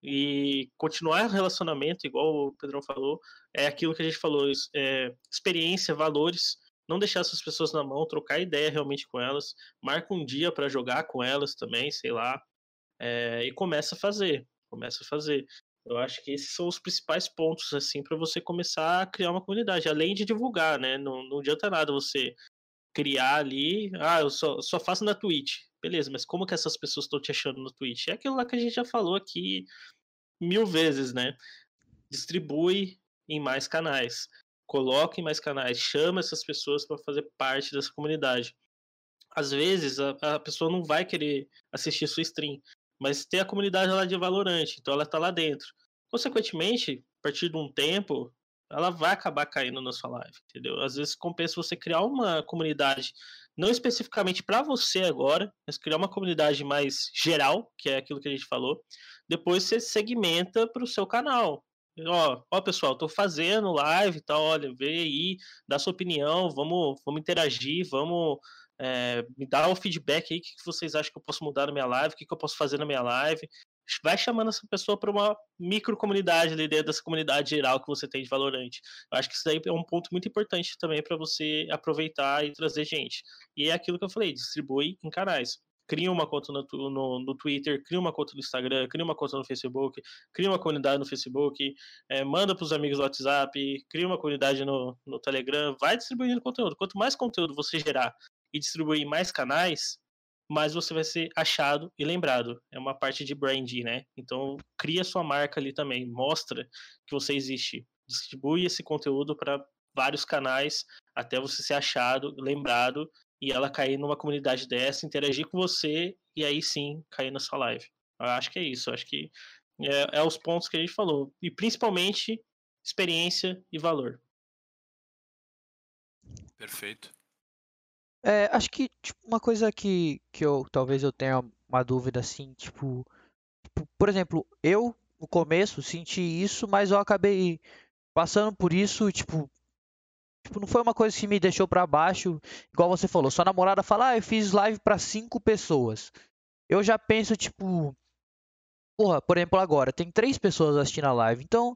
E continuar o relacionamento, igual o Pedrão falou, é aquilo que a gente falou, é, experiência, valores, não deixar essas pessoas na mão, trocar ideia realmente com elas, marca um dia para jogar com elas também, sei lá, é, e começa a fazer, começa a fazer. Eu acho que esses são os principais pontos assim para você começar a criar uma comunidade, além de divulgar, né? Não, não adianta nada você criar ali, ah, eu só, só faço na Twitch. Beleza, mas como que essas pessoas estão te achando no Twitch? É aquilo lá que a gente já falou aqui mil vezes, né? Distribui em mais canais, coloque em mais canais, chama essas pessoas para fazer parte dessa comunidade. Às vezes a, a pessoa não vai querer assistir sua stream, mas tem a comunidade lá de Valorante, então ela está lá dentro. Consequentemente, a partir de um tempo, ela vai acabar caindo na sua live, entendeu? Às vezes compensa você criar uma comunidade, não especificamente para você agora, mas criar uma comunidade mais geral, que é aquilo que a gente falou. Depois você segmenta para o seu canal. Ó, ó, pessoal, tô fazendo live e tal, olha, vê aí, dá sua opinião, vamos, vamos interagir, vamos é, me dá o feedback aí, o que vocês acham que eu posso mudar na minha live, o que eu posso fazer na minha live. Vai chamando essa pessoa para uma micro comunidade ali dentro dessa comunidade geral que você tem de Valorante. Eu acho que isso daí é um ponto muito importante também para você aproveitar e trazer gente. E é aquilo que eu falei, distribui em canais cria uma conta no, no, no, Twitter, cria uma conta no Instagram, cria uma conta no Facebook, cria uma comunidade no Facebook, é, manda para os amigos no WhatsApp, cria uma comunidade no, no Telegram, vai distribuindo conteúdo. Quanto mais conteúdo você gerar e distribuir mais canais, mais você vai ser achado e lembrado. É uma parte de branding, né? Então, cria sua marca ali também, mostra que você existe. Distribui esse conteúdo para vários canais até você ser achado, lembrado e ela cair numa comunidade dessa, interagir com você e aí sim cair na sua live. Eu acho que é isso. Eu acho que é, é os pontos que a gente falou. E principalmente experiência e valor. Perfeito. É, acho que tipo, uma coisa que, que eu talvez eu tenha uma dúvida assim, tipo, tipo, por exemplo, eu no começo senti isso, mas eu acabei passando por isso, tipo, tipo não foi uma coisa que me deixou para baixo, igual você falou. Sua namorada fala, ah, eu fiz live para cinco pessoas. Eu já penso tipo, porra, por exemplo, agora tem três pessoas assistindo a live, então,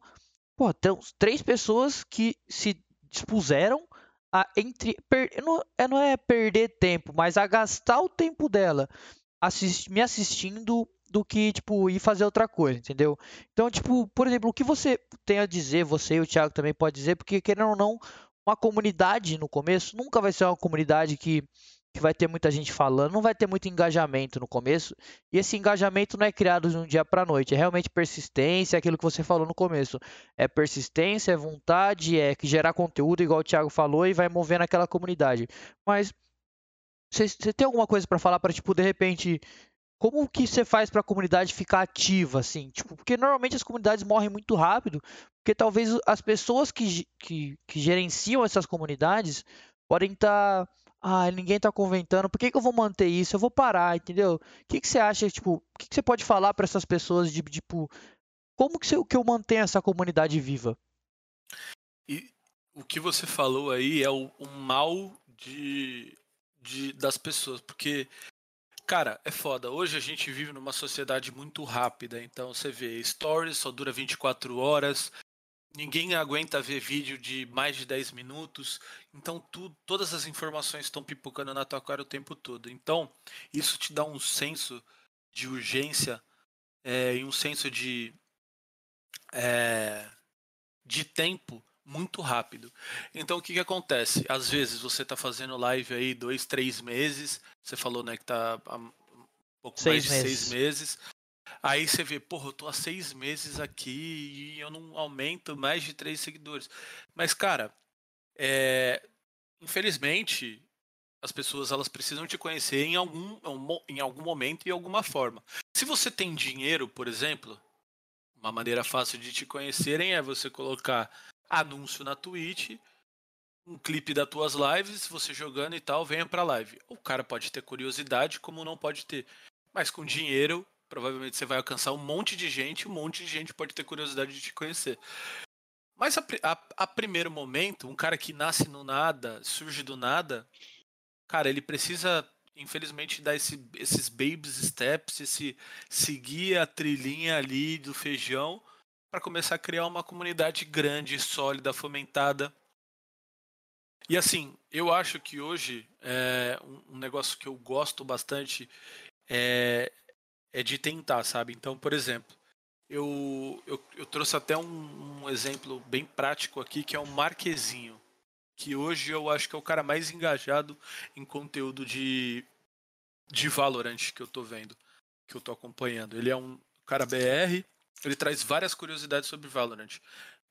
porra, tem três pessoas que se dispuseram a entre per, não, é, não é perder tempo, mas a gastar o tempo dela assist, me assistindo do que tipo ir fazer outra coisa, entendeu? Então, tipo, por exemplo, o que você tem a dizer, você e o Thiago também pode dizer, porque querendo ou não, uma comunidade no começo nunca vai ser uma comunidade que que vai ter muita gente falando, não vai ter muito engajamento no começo. E esse engajamento não é criado de um dia para noite, é realmente persistência, é aquilo que você falou no começo. É persistência, é vontade, é gerar conteúdo, igual o Thiago falou, e vai movendo aquela comunidade. Mas você tem alguma coisa para falar para tipo de repente como que você faz para a comunidade ficar ativa assim? Tipo, porque normalmente as comunidades morrem muito rápido, porque talvez as pessoas que, que, que gerenciam essas comunidades podem estar tá ah, ninguém tá comentando, por que, que eu vou manter isso? Eu vou parar, entendeu? O que, que você acha, tipo, o que, que você pode falar para essas pessoas de, tipo, como que, você, que eu mantenho essa comunidade viva? E o que você falou aí é o, o mal de, de, das pessoas, porque, cara, é foda. Hoje a gente vive numa sociedade muito rápida, então você vê, stories só dura 24 horas, ninguém aguenta ver vídeo de mais de 10 minutos. Então, tu, todas as informações estão pipocando na tua cara o tempo todo. Então, isso te dá um senso de urgência é, e um senso de, é, de tempo muito rápido. Então o que, que acontece? Às vezes você está fazendo live aí dois, três meses, você falou né, que está há um pouco seis mais de meses. seis meses. Aí você vê, porra, eu tô há seis meses aqui e eu não aumento mais de três seguidores. Mas, cara, é... infelizmente, as pessoas elas precisam te conhecer em algum, em algum momento e alguma forma. Se você tem dinheiro, por exemplo, uma maneira fácil de te conhecerem é você colocar anúncio na Twitch, um clipe das tuas lives, você jogando e tal, venha pra live. O cara pode ter curiosidade, como não pode ter. Mas com dinheiro, provavelmente você vai alcançar um monte de gente, um monte de gente pode ter curiosidade de te conhecer. Mas a, a, a primeiro momento, um cara que nasce no nada, surge do nada, cara, ele precisa, infelizmente, dar esse, esses baby steps, esse seguir a trilhinha ali do feijão para começar a criar uma comunidade grande, sólida, fomentada. E assim, eu acho que hoje é, um negócio que eu gosto bastante é, é de tentar, sabe? Então, por exemplo, eu, eu, eu trouxe até um, um, exemplo bem prático aqui, que é o Marquezinho, que hoje eu acho que é o cara mais engajado em conteúdo de, de Valorant que eu tô vendo, que eu tô acompanhando. Ele é um cara BR, ele traz várias curiosidades sobre Valorant.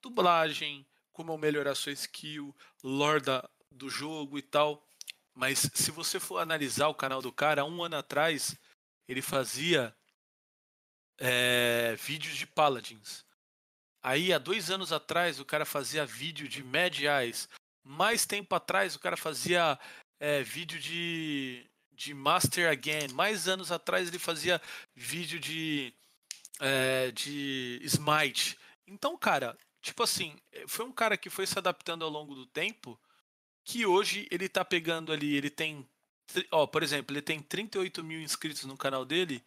Dublagem, como melhorar sua skill, lore do jogo e tal. Mas se você for analisar o canal do cara, um ano atrás, ele fazia é, vídeos de Paladins. Aí, há dois anos atrás, o cara fazia vídeo de Mad Eyes. Mais tempo atrás, o cara fazia é, vídeo de, de Master Again. Mais anos atrás, ele fazia vídeo de é, de Smite. Então, cara, tipo assim, eh, foi um cara que foi se adaptando ao longo do tempo, que hoje ele tá pegando ali, ele tem, ó, por exemplo, ele tem 38 mil inscritos no canal dele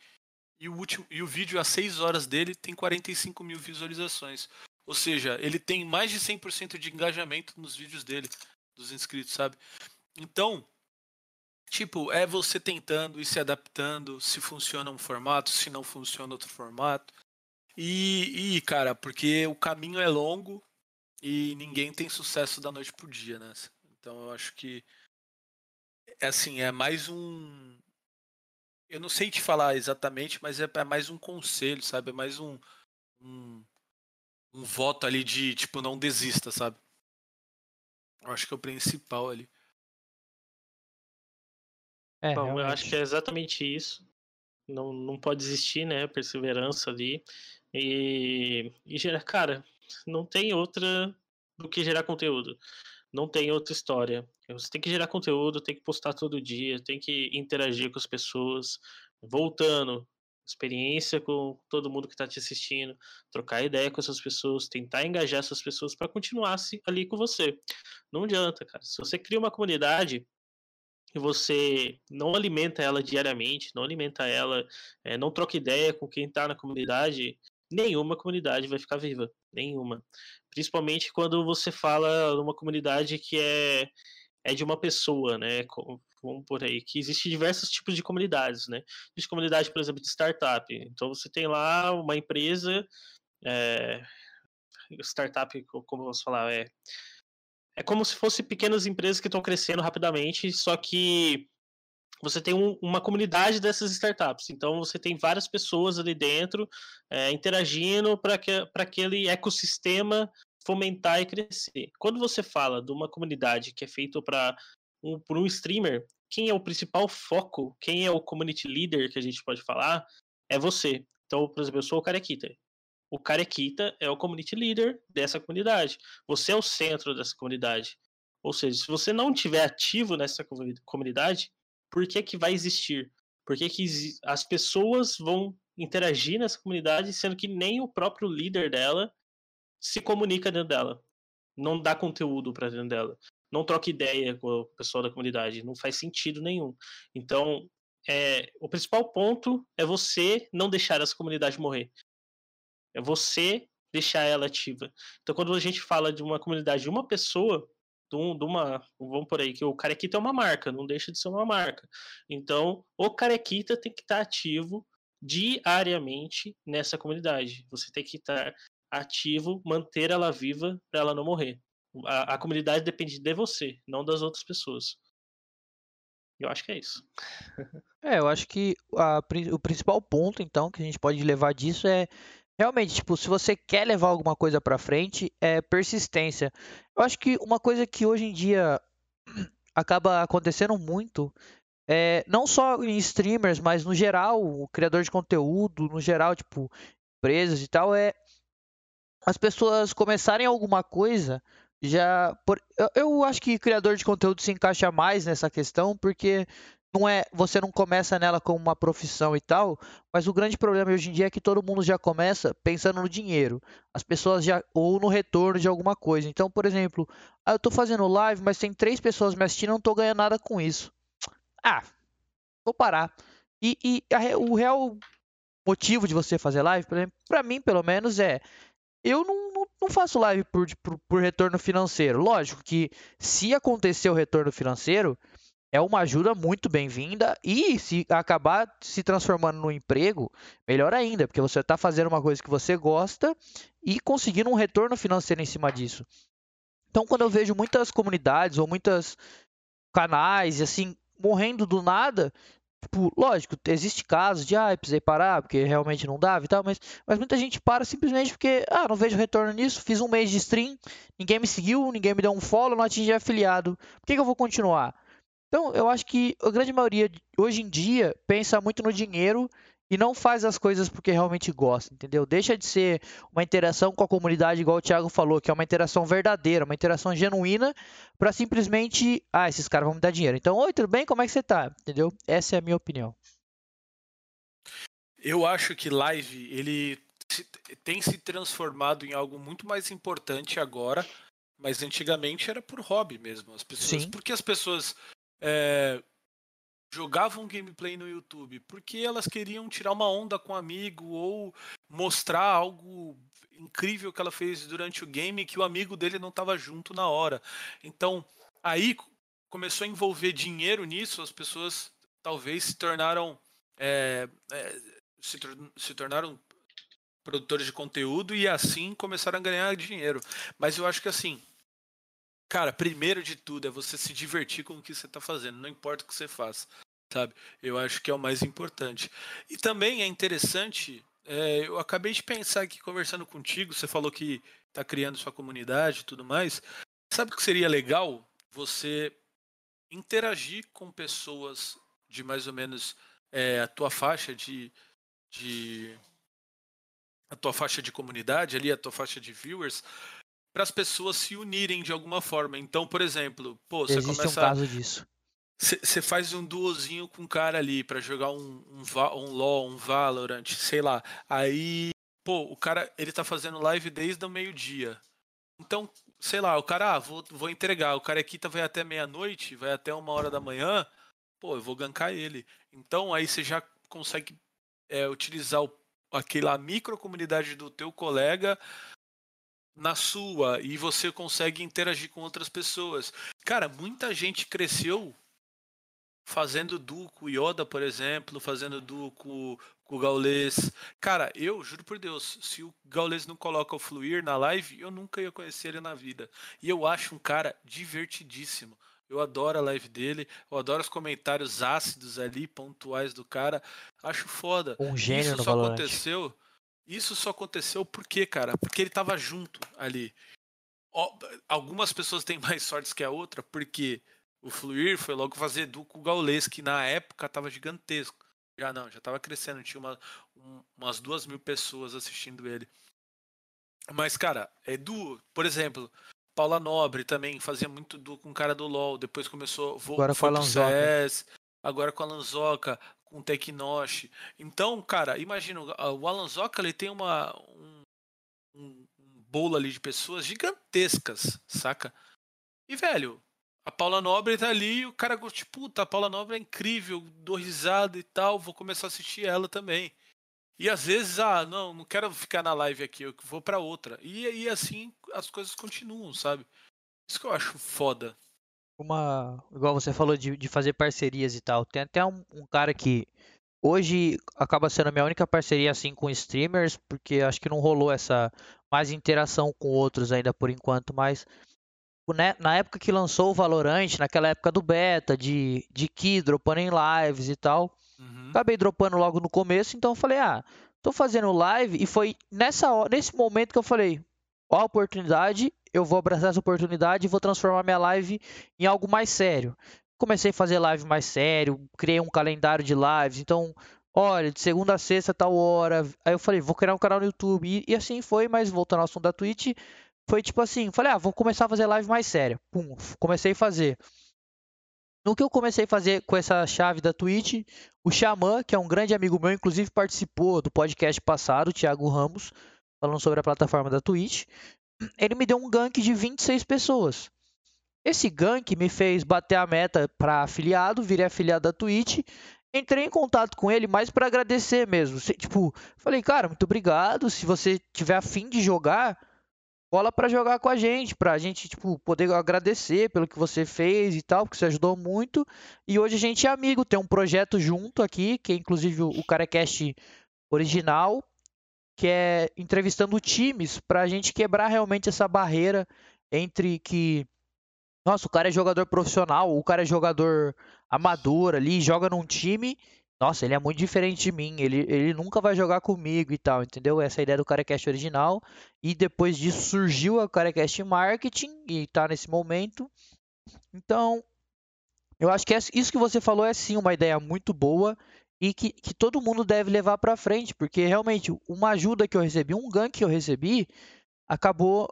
e o último e o vídeo às 6 horas dele tem 45 mil visualizações. Ou seja, ele tem mais de 100% de engajamento nos vídeos dele, dos inscritos, sabe? Então, Tipo, é você tentando e se adaptando, se funciona um formato, se não funciona outro formato. E, e, cara, porque o caminho é longo e ninguém tem sucesso da noite pro dia, né? Então eu acho que é assim, é mais um eu não sei te falar exatamente, mas é, é mais um conselho, sabe? É mais um, um, um voto ali de tipo não desista, sabe? Eu acho que é o principal ali. É, Bom, realmente. eu acho que é exatamente isso. Não, não pode existir, né? Perseverança ali. E, e gerar, cara, não tem outra do que gerar conteúdo. Não tem outra história. Você tem que gerar conteúdo, tem que postar todo dia, tem que interagir com as pessoas. Voltando, experiência com todo mundo que está te assistindo, trocar ideia com essas pessoas, tentar engajar essas pessoas para continuar ali com você. Não adianta, cara. Se você cria uma comunidade, e você não alimenta ela diariamente, não alimenta ela, é, não troca ideia com quem está na comunidade, nenhuma comunidade vai ficar viva, nenhuma. Principalmente quando você fala numa comunidade que é, é de uma pessoa, né? Como por aí, que existe diversos tipos de comunidades, né? Existe comunidade, por exemplo, de startup. Então você tem lá uma empresa, é, startup, como posso falar, é é como se fosse pequenas empresas que estão crescendo rapidamente, só que você tem um, uma comunidade dessas startups. Então você tem várias pessoas ali dentro é, interagindo para que, aquele ecossistema fomentar e crescer. Quando você fala de uma comunidade que é feita para um, por um streamer, quem é o principal foco, quem é o community leader que a gente pode falar, é você. Então, por exemplo, eu sou o Carequita o Carequita é o community leader dessa comunidade. Você é o centro dessa comunidade. Ou seja, se você não tiver ativo nessa comunidade, por que que vai existir? Por que, que as pessoas vão interagir nessa comunidade, sendo que nem o próprio líder dela se comunica dentro dela? Não dá conteúdo para dentro dela. Não troca ideia com o pessoal da comunidade. Não faz sentido nenhum. Então, é, o principal ponto é você não deixar essa comunidade morrer. É você deixar ela ativa. Então, quando a gente fala de uma comunidade de uma pessoa, de, um, de uma. Vamos por aí, que o Carequita é uma marca, não deixa de ser uma marca. Então, o Carequita tem que estar ativo diariamente nessa comunidade. Você tem que estar ativo, manter ela viva para ela não morrer. A, a, comunidade depende de você, não das outras pessoas. Eu acho que é isso. [LAUGHS] É, eu acho que a, o principal ponto, então, que a gente pode levar disso é realmente, tipo, se você quer levar alguma coisa para frente, é persistência. Eu acho que uma coisa que hoje em dia [CLEARS THROAT] acaba acontecendo muito é, não só em streamers, mas no geral, o criador de conteúdo, no geral, tipo, empresas e tal, é as pessoas começarem alguma coisa já. Por, eu, eu acho que criador de conteúdo se encaixa mais nessa questão, porque não é você não começa nela como uma profissão e tal, mas o grande problema hoje em dia é que todo mundo já começa pensando no dinheiro. As pessoas já ou no retorno de alguma coisa. Então, por exemplo, ah, eu estou fazendo live, mas tem três pessoas me assistindo, não estou ganhando nada com isso. Ah, vou parar. E, e a, o real motivo de você fazer live, para mim, pelo menos, é eu não, não, não faço live por, por, por, retorno financeiro. Lógico que se acontecer o retorno financeiro, é uma ajuda muito bem-vinda e se acabar se transformando no emprego, melhor ainda, porque você está fazendo uma coisa que você gosta e conseguindo um retorno financeiro em cima disso. Então, quando eu vejo muitas comunidades ou muitos canais assim morrendo do nada. Tipo, lógico, existe casos de, ah, precisei parar porque realmente não dava e tal, mas, mas muita gente para simplesmente porque, ah, não vejo retorno nisso, fiz um mês de stream, ninguém me seguiu, ninguém me deu um follow, não atingi afiliado, por que, que eu vou continuar? Então, eu acho que a grande maioria hoje em dia pensa muito no dinheiro e não faz as coisas porque realmente gosta, entendeu? Deixa de ser uma interação com a comunidade, igual o Thiago falou, que é uma interação verdadeira, uma interação genuína, para simplesmente, ah, esses caras vão me dar dinheiro. Então, oi, tudo bem? Como é que você tá? Entendeu? Essa é a minha opinião. Eu acho que live, ele tem se transformado em algo muito mais importante agora, mas antigamente era por hobby mesmo. As pessoas, Sim. porque as pessoas é, jogavam gameplay no YouTube porque elas queriam tirar uma onda com um amigo ou mostrar algo incrível que ela fez durante o game que o amigo dele não estava junto na hora. Então, aí começou a envolver dinheiro nisso, as pessoas talvez se tornaram é, é, se, se tornaram produtores de conteúdo e assim começaram a ganhar dinheiro. Mas eu acho que assim, Cara, primeiro de tudo é você se divertir com o que você está fazendo, não importa o que você faça, sabe? Eu acho que é o mais importante. E também é interessante, é, eu acabei de pensar aqui conversando contigo, você falou que está criando sua comunidade e tudo mais. Sabe o que seria legal? Você interagir com pessoas de mais ou menos é, a tua faixa de, de a tua faixa de comunidade ali, a tua faixa de viewers, para as pessoas se unirem de alguma forma. Então, por exemplo, pô, você Existe começa. um caso disso. Você faz um duozinho com um cara ali para jogar um, um, um LoL, um Valorant, sei lá. Aí, pô, o cara, ele tá fazendo live desde o meio-dia. Então, sei lá, o cara, ah, vou, vou entregar. O cara aqui tá, vai até meia-noite, vai até uma hora da manhã. Pô, eu vou gankar ele. Então, aí você já consegue é, utilizar o, aquela micro comunidade do teu colega na sua e você consegue interagir com outras pessoas. Cara, muita gente cresceu fazendo duo com o Yoda, por exemplo, fazendo duo com, com o Gaules. Cara, eu juro por Deus, se o Gaules não coloca o Fluir na live, eu nunca ia conhecer ele na vida. E eu acho um cara divertidíssimo. Eu adoro a live dele, eu adoro os comentários ácidos ali, pontuais do cara. Acho foda. Um gênio Isso só Valorant. aconteceu isso só aconteceu por quê, cara? Porque ele tava junto ali. Algumas pessoas têm mais sorte que a outra, porque o Fluir foi logo fazer duo com o Gaules, que na época tava gigantesco. Já não, já tava crescendo, tinha uma, um, umas duas mil pessoas assistindo ele. Mas, cara, é duo, por exemplo, Paula Nobre também fazia muito duo com o cara do LoL, depois começou, agora foi com Lanzoca. CS, agora com a Lanzoca, com o Teknoshi. Então, cara, imagina, o Alan Zoka ele tem uma um, um, um bolo ali de pessoas gigantescas, saca? E velho, a Paula Nobre tá ali e o cara tipo, puta, a Paula Nobre é incrível, dou risada e tal, vou começar a assistir ela também. E às vezes, ah, não, não quero ficar na live aqui, eu vou para outra. E aí assim as coisas continuam, sabe? Isso que eu acho foda. Uma, igual você falou de, de fazer parcerias e tal. Tem até um, um cara que hoje acaba sendo a minha única parceria assim com streamers, porque acho que não rolou essa mais interação com outros ainda por enquanto, mas né, na época que lançou o Valorant, naquela época do beta, de, de key, dropando em lives e tal, uhum. acabei dropando logo no começo, então eu falei, ah, tô fazendo live, e foi nessa nesse momento que eu falei, ó a oportunidade, eu vou abraçar essa oportunidade e vou transformar minha live em algo mais sério. Comecei a fazer live mais sério, criei um calendário de lives, então olha, de segunda a sexta, tal hora. Aí eu falei, vou criar um canal no YouTube. E, e, assim foi, mas voltando ao assunto da Twitch, foi tipo assim, falei, ah, vou começar a fazer live mais séria. Pum, comecei a fazer. No que eu comecei a fazer com essa chave da Twitch, o Xamã, que é um grande amigo meu, inclusive participou do podcast passado, o Thiago Ramos, falando sobre a plataforma da Twitch, ele me deu um gank de 26 pessoas. Esse gank me fez bater a meta para afiliado, virei afiliado da Twitch, entrei em contato com ele mais para agradecer mesmo. Tipo, falei, cara, muito obrigado. Se você tiver afim de jogar, bola para jogar com a gente, pra gente, tipo, poder agradecer pelo que você fez e tal, porque você ajudou muito. E hoje a gente é amigo, tem um projeto junto aqui, que é inclusive o Carecast original, que é entrevistando times pra gente quebrar realmente essa barreira entre que nossa, o cara é jogador profissional, o cara é jogador amador ali, joga num time nossa, ele é muito diferente de mim, ele, ele nunca vai jogar comigo e tal, entendeu? Essa é a ideia do Carecast original. E depois disso surgiu a Carecast Marketing e tá nesse momento. Então, eu acho que isso que você falou é sim uma ideia muito boa e que, que todo mundo deve levar para frente, porque realmente uma ajuda que eu recebi, um gank que eu recebi, acabou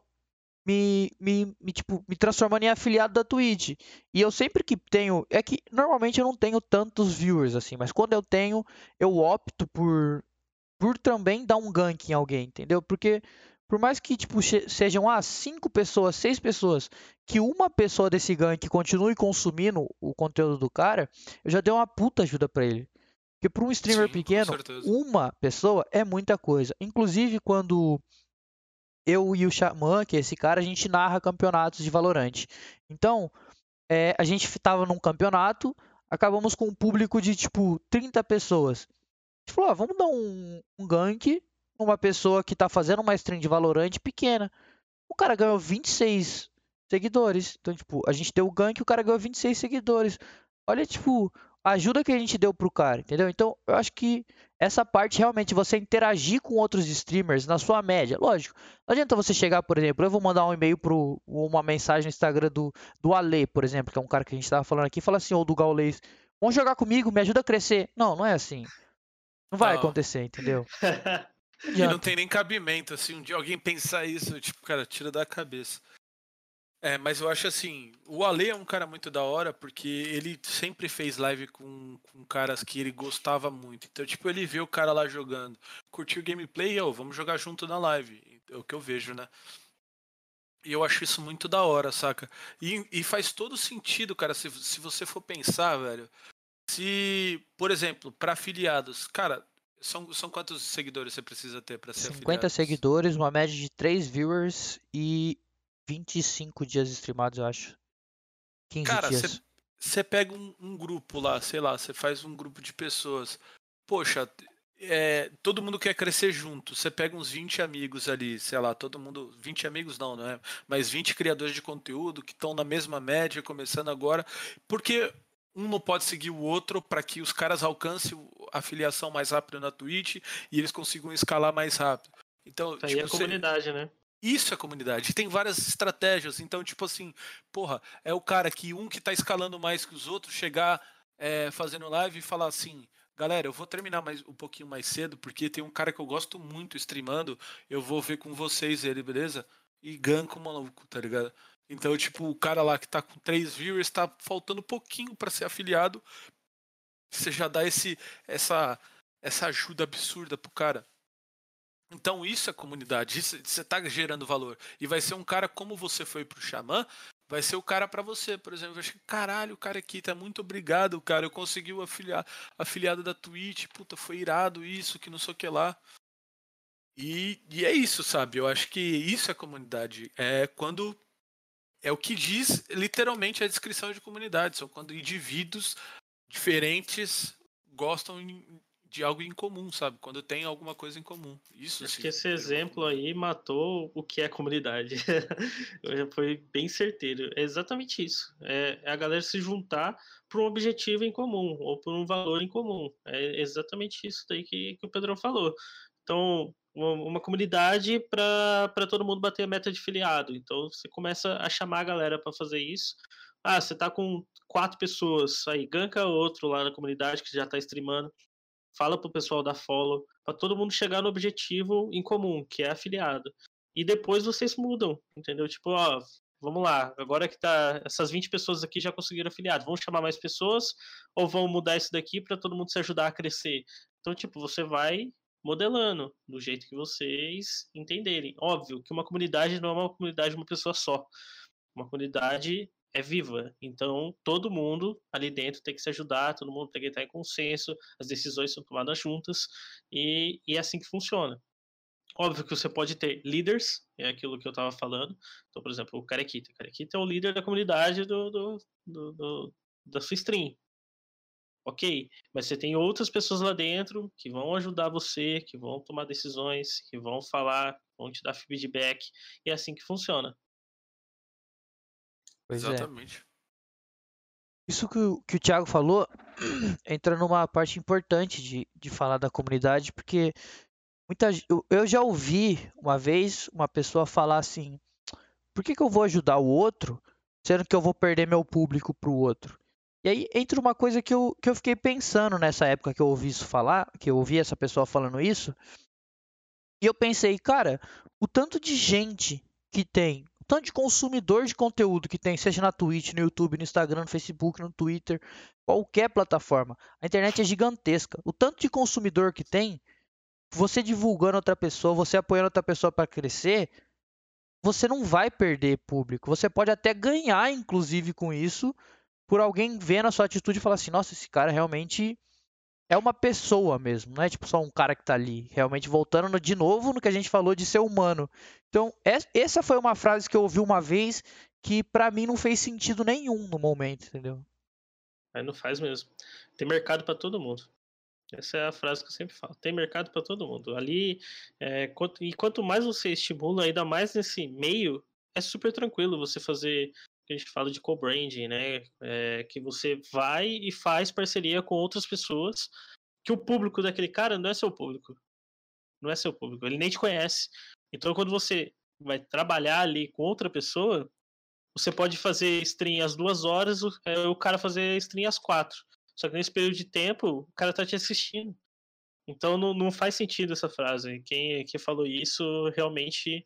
me, me, me, tipo, me transformando em afiliado da Twitch. E eu sempre que tenho. É que normalmente eu não tenho tantos viewers assim, mas quando eu tenho, eu opto por, por também dar um gank em alguém, entendeu? Porque por mais que tipo, sejam ah, cinco pessoas, seis pessoas, que uma pessoa desse gank continue consumindo o conteúdo do cara, eu já dei uma puta ajuda para ele. Porque para um streamer Sim, pequeno, uma pessoa é muita coisa. Inclusive, quando eu e o Xamã, que é esse cara, a gente narra campeonatos de Valorant. Então, é, a gente estava num campeonato, acabamos com um público de tipo 30 pessoas. A gente falou, ah, vamos dar um, um gank numa pessoa que está fazendo uma stream de Valorant pequena. O cara ganhou 26 seguidores. Então, tipo, a gente deu o gank e o cara ganhou 26 seguidores. Olha, tipo, ajuda que a gente deu pro cara, entendeu? Então, eu acho que essa parte realmente você interagir com outros streamers na sua média. Lógico, não adianta você chegar, por exemplo, eu vou mandar um e-mail pro uma mensagem no Instagram do, do Ale, por exemplo, que é um cara que a gente estava falando aqui, fala assim, ou do Gaulês, vamos jogar comigo, me ajuda a crescer. Não, não é assim. Não vai não. acontecer, entendeu? [LAUGHS] e não tem nem cabimento, assim, um dia alguém pensar isso, tipo, cara, tira da cabeça. É, mas eu acho assim, o Ale é um cara muito da hora porque ele sempre fez live com, com caras que ele gostava muito. Então, tipo, ele vê o cara lá jogando, curtiu o gameplay e, oh, vamos jogar junto na live. É o que eu vejo, né? E eu acho isso muito da hora, saca? E, e faz todo sentido, cara, se, se você for pensar, velho. Se, por exemplo, para afiliados, cara, são, são quantos seguidores você precisa ter para ser 50 afiliado? seguidores, uma média de 3 viewers e 25 dias streamados, eu acho. 15 Cara, dias. Você pega um, um, grupo lá, sei lá, você faz um grupo de pessoas. Poxa, é, todo mundo quer crescer junto. Você pega uns 20 amigos ali, sei lá, todo mundo. 20 amigos não, não é? Mas 20 criadores de conteúdo que estão na mesma média, começando agora. Porque um não pode seguir o outro para que os caras alcancem a afiliação mais rápido na Twitch e eles consigam escalar mais rápido. Então, Isso tipo, aí é a comunidade, né? Isso é comunidade. Tem várias estratégias. Então, tipo assim, porra, é o cara que um que tá escalando mais que os outros chegar é, fazendo live e falar assim: galera, eu vou terminar mais um pouquinho mais cedo, porque tem um cara que eu gosto muito streamando, eu vou ver com vocês ele, beleza? E ganco o maluco, tá ligado? Então, tipo, o cara lá que tá com três viewers tá faltando pouquinho para ser afiliado. Você já dá esse, essa, essa ajuda absurda pro cara. Então isso é comunidade, isso, você está gerando valor. E vai ser um cara como você foi para o Xamã, vai ser o cara para você, por exemplo. Eu acho que, caralho, o cara aqui tá muito obrigado, cara. Eu consegui o afiliar, afiliado da Twitch, puta, foi irado isso, que não sei o que lá. E, e é isso, sabe? Eu acho que isso é comunidade. É quando. É o que diz literalmente a descrição de comunidade. São quando indivíduos diferentes gostam de algo em comum, sabe? Quando tem alguma coisa em comum. Isso Acho sim, que esse é exemplo aí matou o que é comunidade. [LAUGHS] Foi bem certeiro. É exatamente isso. É, é a galera se juntar por um objetivo em comum ou por um valor em comum. É exatamente isso daí que, que o Pedrão falou. Então, uma, uma comunidade para todo mundo bater a meta de filiado. Então, você começa a chamar a galera para fazer isso. Ah, você tá com quatro pessoas, aí ganka outro lá na comunidade que já tá streamando fala pro pessoal da follow, para todo mundo chegar no objetivo em comum, que é afiliado. E depois vocês mudam, entendeu? Tipo, ó, vamos lá, agora que tá essas 20 pessoas aqui já conseguiram afiliado, vamos chamar mais pessoas ou vão mudar isso daqui para todo mundo se ajudar a crescer? Então, tipo, você vai modelando do jeito que vocês entenderem. Óbvio que uma comunidade não é uma comunidade de uma pessoa só. Uma comunidade é viva. Então, todo mundo ali dentro tem que se ajudar, todo mundo tem que estar em consenso, as decisões são tomadas juntas, e, e é assim que funciona. Óbvio que você pode ter líderes, é aquilo que eu estava falando. Então, por exemplo, o Carequita. O Carequita é o líder da comunidade do, do, do, do, da sua stream. Ok, mas você tem outras pessoas lá dentro que vão ajudar você, que vão tomar decisões, que vão falar, vão te dar feedback, e é assim que funciona. Pois é. Exatamente. Isso que o, que o Thiago falou [CLEARS THROAT] entra numa parte importante de, de falar da comunidade, porque muita, eu, eu já ouvi uma vez uma pessoa falar assim: por que, que eu vou ajudar o outro, sendo que eu vou perder meu público pro outro? E aí entra uma coisa que eu, que eu fiquei pensando nessa época que eu ouvi isso falar, que eu ouvi essa pessoa falando isso, e eu pensei, cara, o tanto de gente que tem, o tanto de consumidor de conteúdo que tem, seja na Twitch, no YouTube, no Instagram, no Facebook, no Twitter, qualquer plataforma. A internet é gigantesca. O tanto de consumidor que tem, você divulgando outra pessoa, você apoiando outra pessoa para crescer, você não vai perder público. Você pode até ganhar, inclusive, com isso, por alguém vendo a sua atitude e falar assim: nossa, esse cara realmente é uma pessoa mesmo, não é tipo só um cara que tá ali. Realmente voltando no- de novo no que a gente falou de ser humano. Então, es- essa foi uma frase que eu ouvi uma vez que pra mim não fez sentido nenhum no momento, entendeu? Aí não faz mesmo. Tem mercado para todo mundo. Essa é a frase que eu sempre falo. Tem mercado para todo mundo. Ali, é, quanto- e quanto mais você estimula, ainda mais nesse meio, é super tranquilo você fazer que a gente fala de co-branding, né? É, que você vai e faz parceria com outras pessoas, que o público daquele cara não é seu público. Não é seu público. Ele nem te conhece. Então, quando você vai trabalhar ali com outra pessoa, você pode fazer stream às duas horas, o, é, o cara fazer stream às quatro. Só que nesse período de tempo, o cara tá te assistindo. Então não, não faz sentido essa frase. Quem, quem falou isso realmente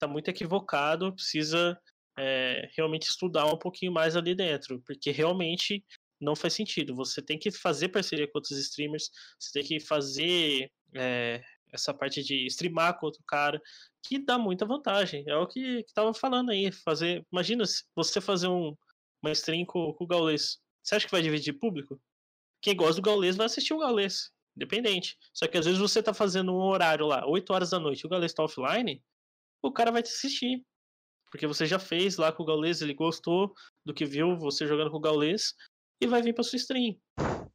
tá muito equivocado, precisa é, realmente estudar um pouquinho mais ali dentro, porque realmente não faz sentido. Você tem que fazer parceria com outros streamers, você tem que fazer é, essa parte de streamar com outro cara, que dá muita vantagem. É o que, que tava falando aí. Fazer, imagina se você fazer um, uma stream com, com o Gaules. Você acha que vai dividir público? Quem gosta do Gaules vai assistir o Gaules, independente. Só que às vezes você tá fazendo um horário lá, 8 horas da noite, o Gaules tá offline, o cara vai te assistir. Porque você já fez lá com o Gaules, ele gostou do que viu você jogando com o Gaules e vai vir pra sua stream.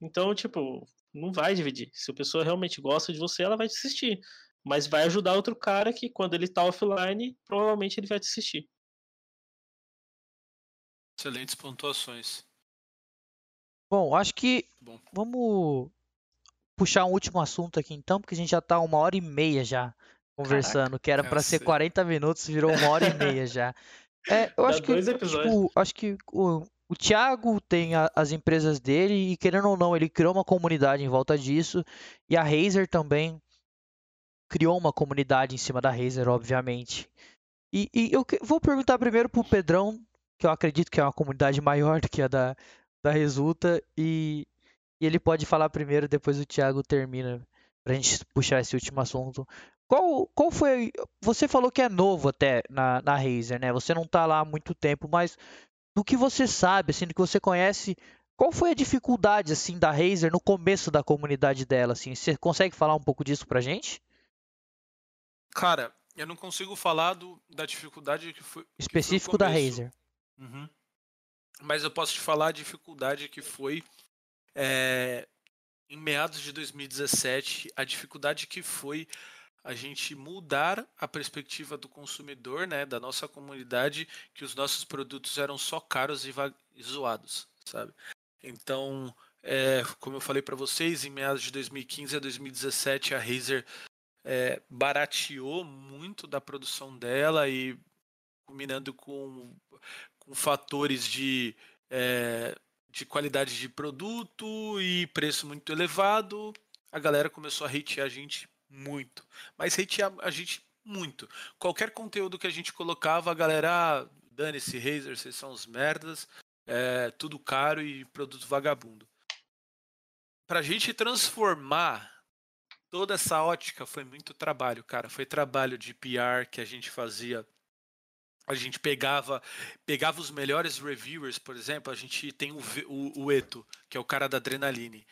Então, tipo, não vai dividir. Se a pessoa realmente gosta de você, ela vai te assistir. Mas vai ajudar outro cara que, quando ele tá offline, provavelmente ele vai te assistir. Excelentes pontuações. Bom, acho que Bom. vamos puxar um último assunto aqui então, porque a gente já tá uma hora e meia já conversando, que era pra ser cacete. 40 minutos, virou uma hora e meia já. É, eu Dá acho que, tipo, acho que o, o Thiago tem a- as empresas dele e querendo ou não, ele criou uma comunidade em volta disso e a Razer também criou uma comunidade em cima da Razer, obviamente. E, e eu que- vou perguntar primeiro pro Pedrão, que eu acredito que é uma comunidade maior do que a da, da Resulta, e, e ele pode falar primeiro, depois o Thiago termina pra gente puxar esse último assunto. Qual, qual foi. Você falou que é novo até na, na Razer, né? Você não tá lá há muito tempo, mas do que você sabe, assim, do que você conhece, qual foi a dificuldade, assim, da Razer no começo da comunidade dela, assim? Você consegue falar um pouco disso pra gente? Cara, eu não consigo falar do, da dificuldade que foi. Específico que foi da Razer. Uhum. Mas eu posso te falar a dificuldade que foi é, em meados de 2017, a dificuldade que foi a gente mudar a perspectiva do consumidor, né, da nossa comunidade, que os nossos produtos eram só caros e, e zoados, sabe? Então, é, como eu falei para vocês, em meados de 2015 a 2017, a Razer é, barateou muito da produção dela e combinando com, com fatores de, é, de qualidade de produto e preço muito elevado, a galera começou a hatear a gente muito. Mas hatear a gente muito. Qualquer conteúdo que a gente colocava, a galera, ah, dane-se, Razer, vocês são os merdas, é tudo caro e produto vagabundo. Pra gente transformar toda essa ótica foi muito trabalho, cara. Foi trabalho de PR que a gente fazia. A gente pegava, pegava os melhores reviewers, por exemplo. A gente tem o, o, o Eto, que é o cara da Adrenaline.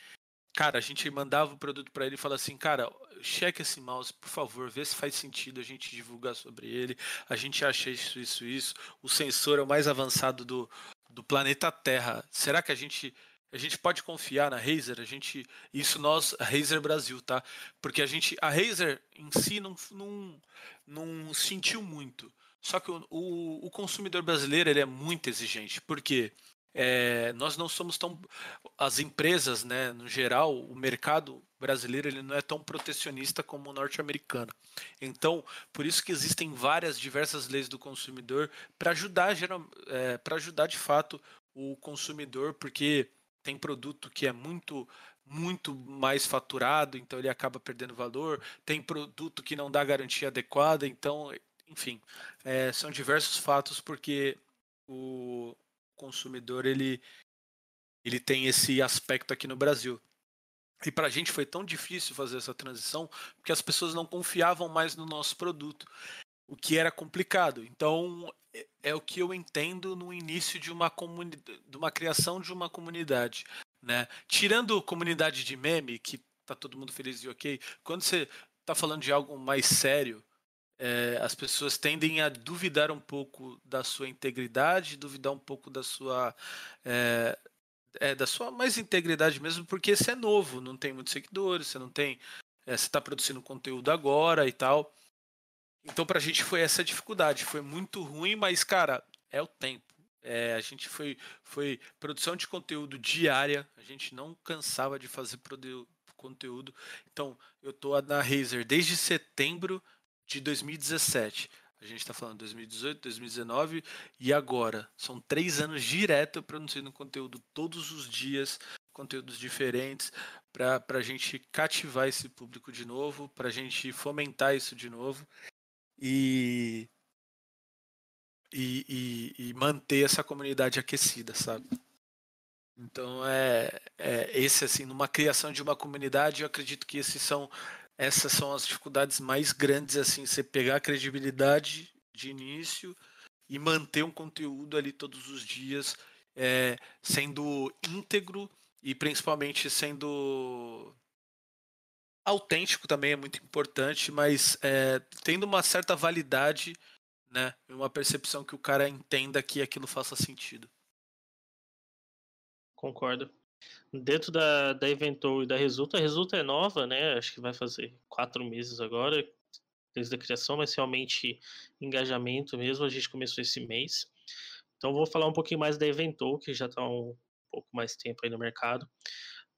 Cara, a gente mandava o produto para ele e falava assim, cara, cheque esse mouse, por favor, vê se faz sentido a gente divulgar sobre ele. A gente acha isso, isso, isso. O sensor é o mais avançado do, do planeta Terra. Será que a gente a gente pode confiar na Razer? A gente isso nós, a Razer Brasil, tá? Porque a gente a Razer em si não não, não sentiu muito. Só que o, o, o consumidor brasileiro ele é muito exigente, porque quê? É, nós não somos tão as empresas né no geral o mercado brasileiro ele não é tão protecionista como o norte-americano. Então por isso que existem várias diversas leis do consumidor para ajudar é, para ajudar de fato o consumidor porque tem produto que é muito muito mais faturado então ele acaba perdendo valor. Tem produto que não dá garantia adequada então enfim é, são diversos fatos porque o, consumidor ele, ele tem esse aspecto aqui no Brasil. E para a gente foi tão difícil fazer essa transição porque as pessoas não confiavam mais no nosso produto, o que era complicado. Então é, é o que eu entendo no início de uma de uma criação de uma comunidade, né? Tirando comunidade de meme que tá todo mundo feliz e ok, quando você tá falando de algo mais sério, é, as pessoas tendem a duvidar um pouco da sua integridade, duvidar um pouco da sua é, é, da sua mais integridade mesmo, porque você é novo, não tem muitos seguidores, você não tem, você está produzindo conteúdo agora e tal. Então para a gente foi essa dificuldade, foi muito ruim, mas cara é o tempo. A gente foi, foi produção de conteúdo diária, a gente não cansava de fazer conteúdo. Então, eu tô na Razer desde setembro de 2017. A gente está falando 2018, 2019 e agora. São três anos direto produzindo conteúdo todos os dias, conteúdos diferentes, para a gente cativar esse público de novo, para a gente fomentar isso de novo e, e, e, e manter essa comunidade aquecida, sabe? Então é, é esse assim, numa criação de uma comunidade, eu acredito que esses são essas são as dificuldades mais grandes, assim, você pegar a credibilidade de início e manter um conteúdo ali todos os dias, é, sendo íntegro e principalmente sendo autêntico também é muito importante, mas é, tendo uma certa validade, né, uma percepção que o cara entenda que aquilo faça sentido. Concordo dentro da, da Eventou e da Resulta, a Resulta é nova, né? Acho que vai fazer quatro meses agora, desde a criação, mas realmente engajamento mesmo, a gente começou esse mês. Então vou falar um pouquinho mais da Eventou, que já está um pouco mais tempo aí no mercado.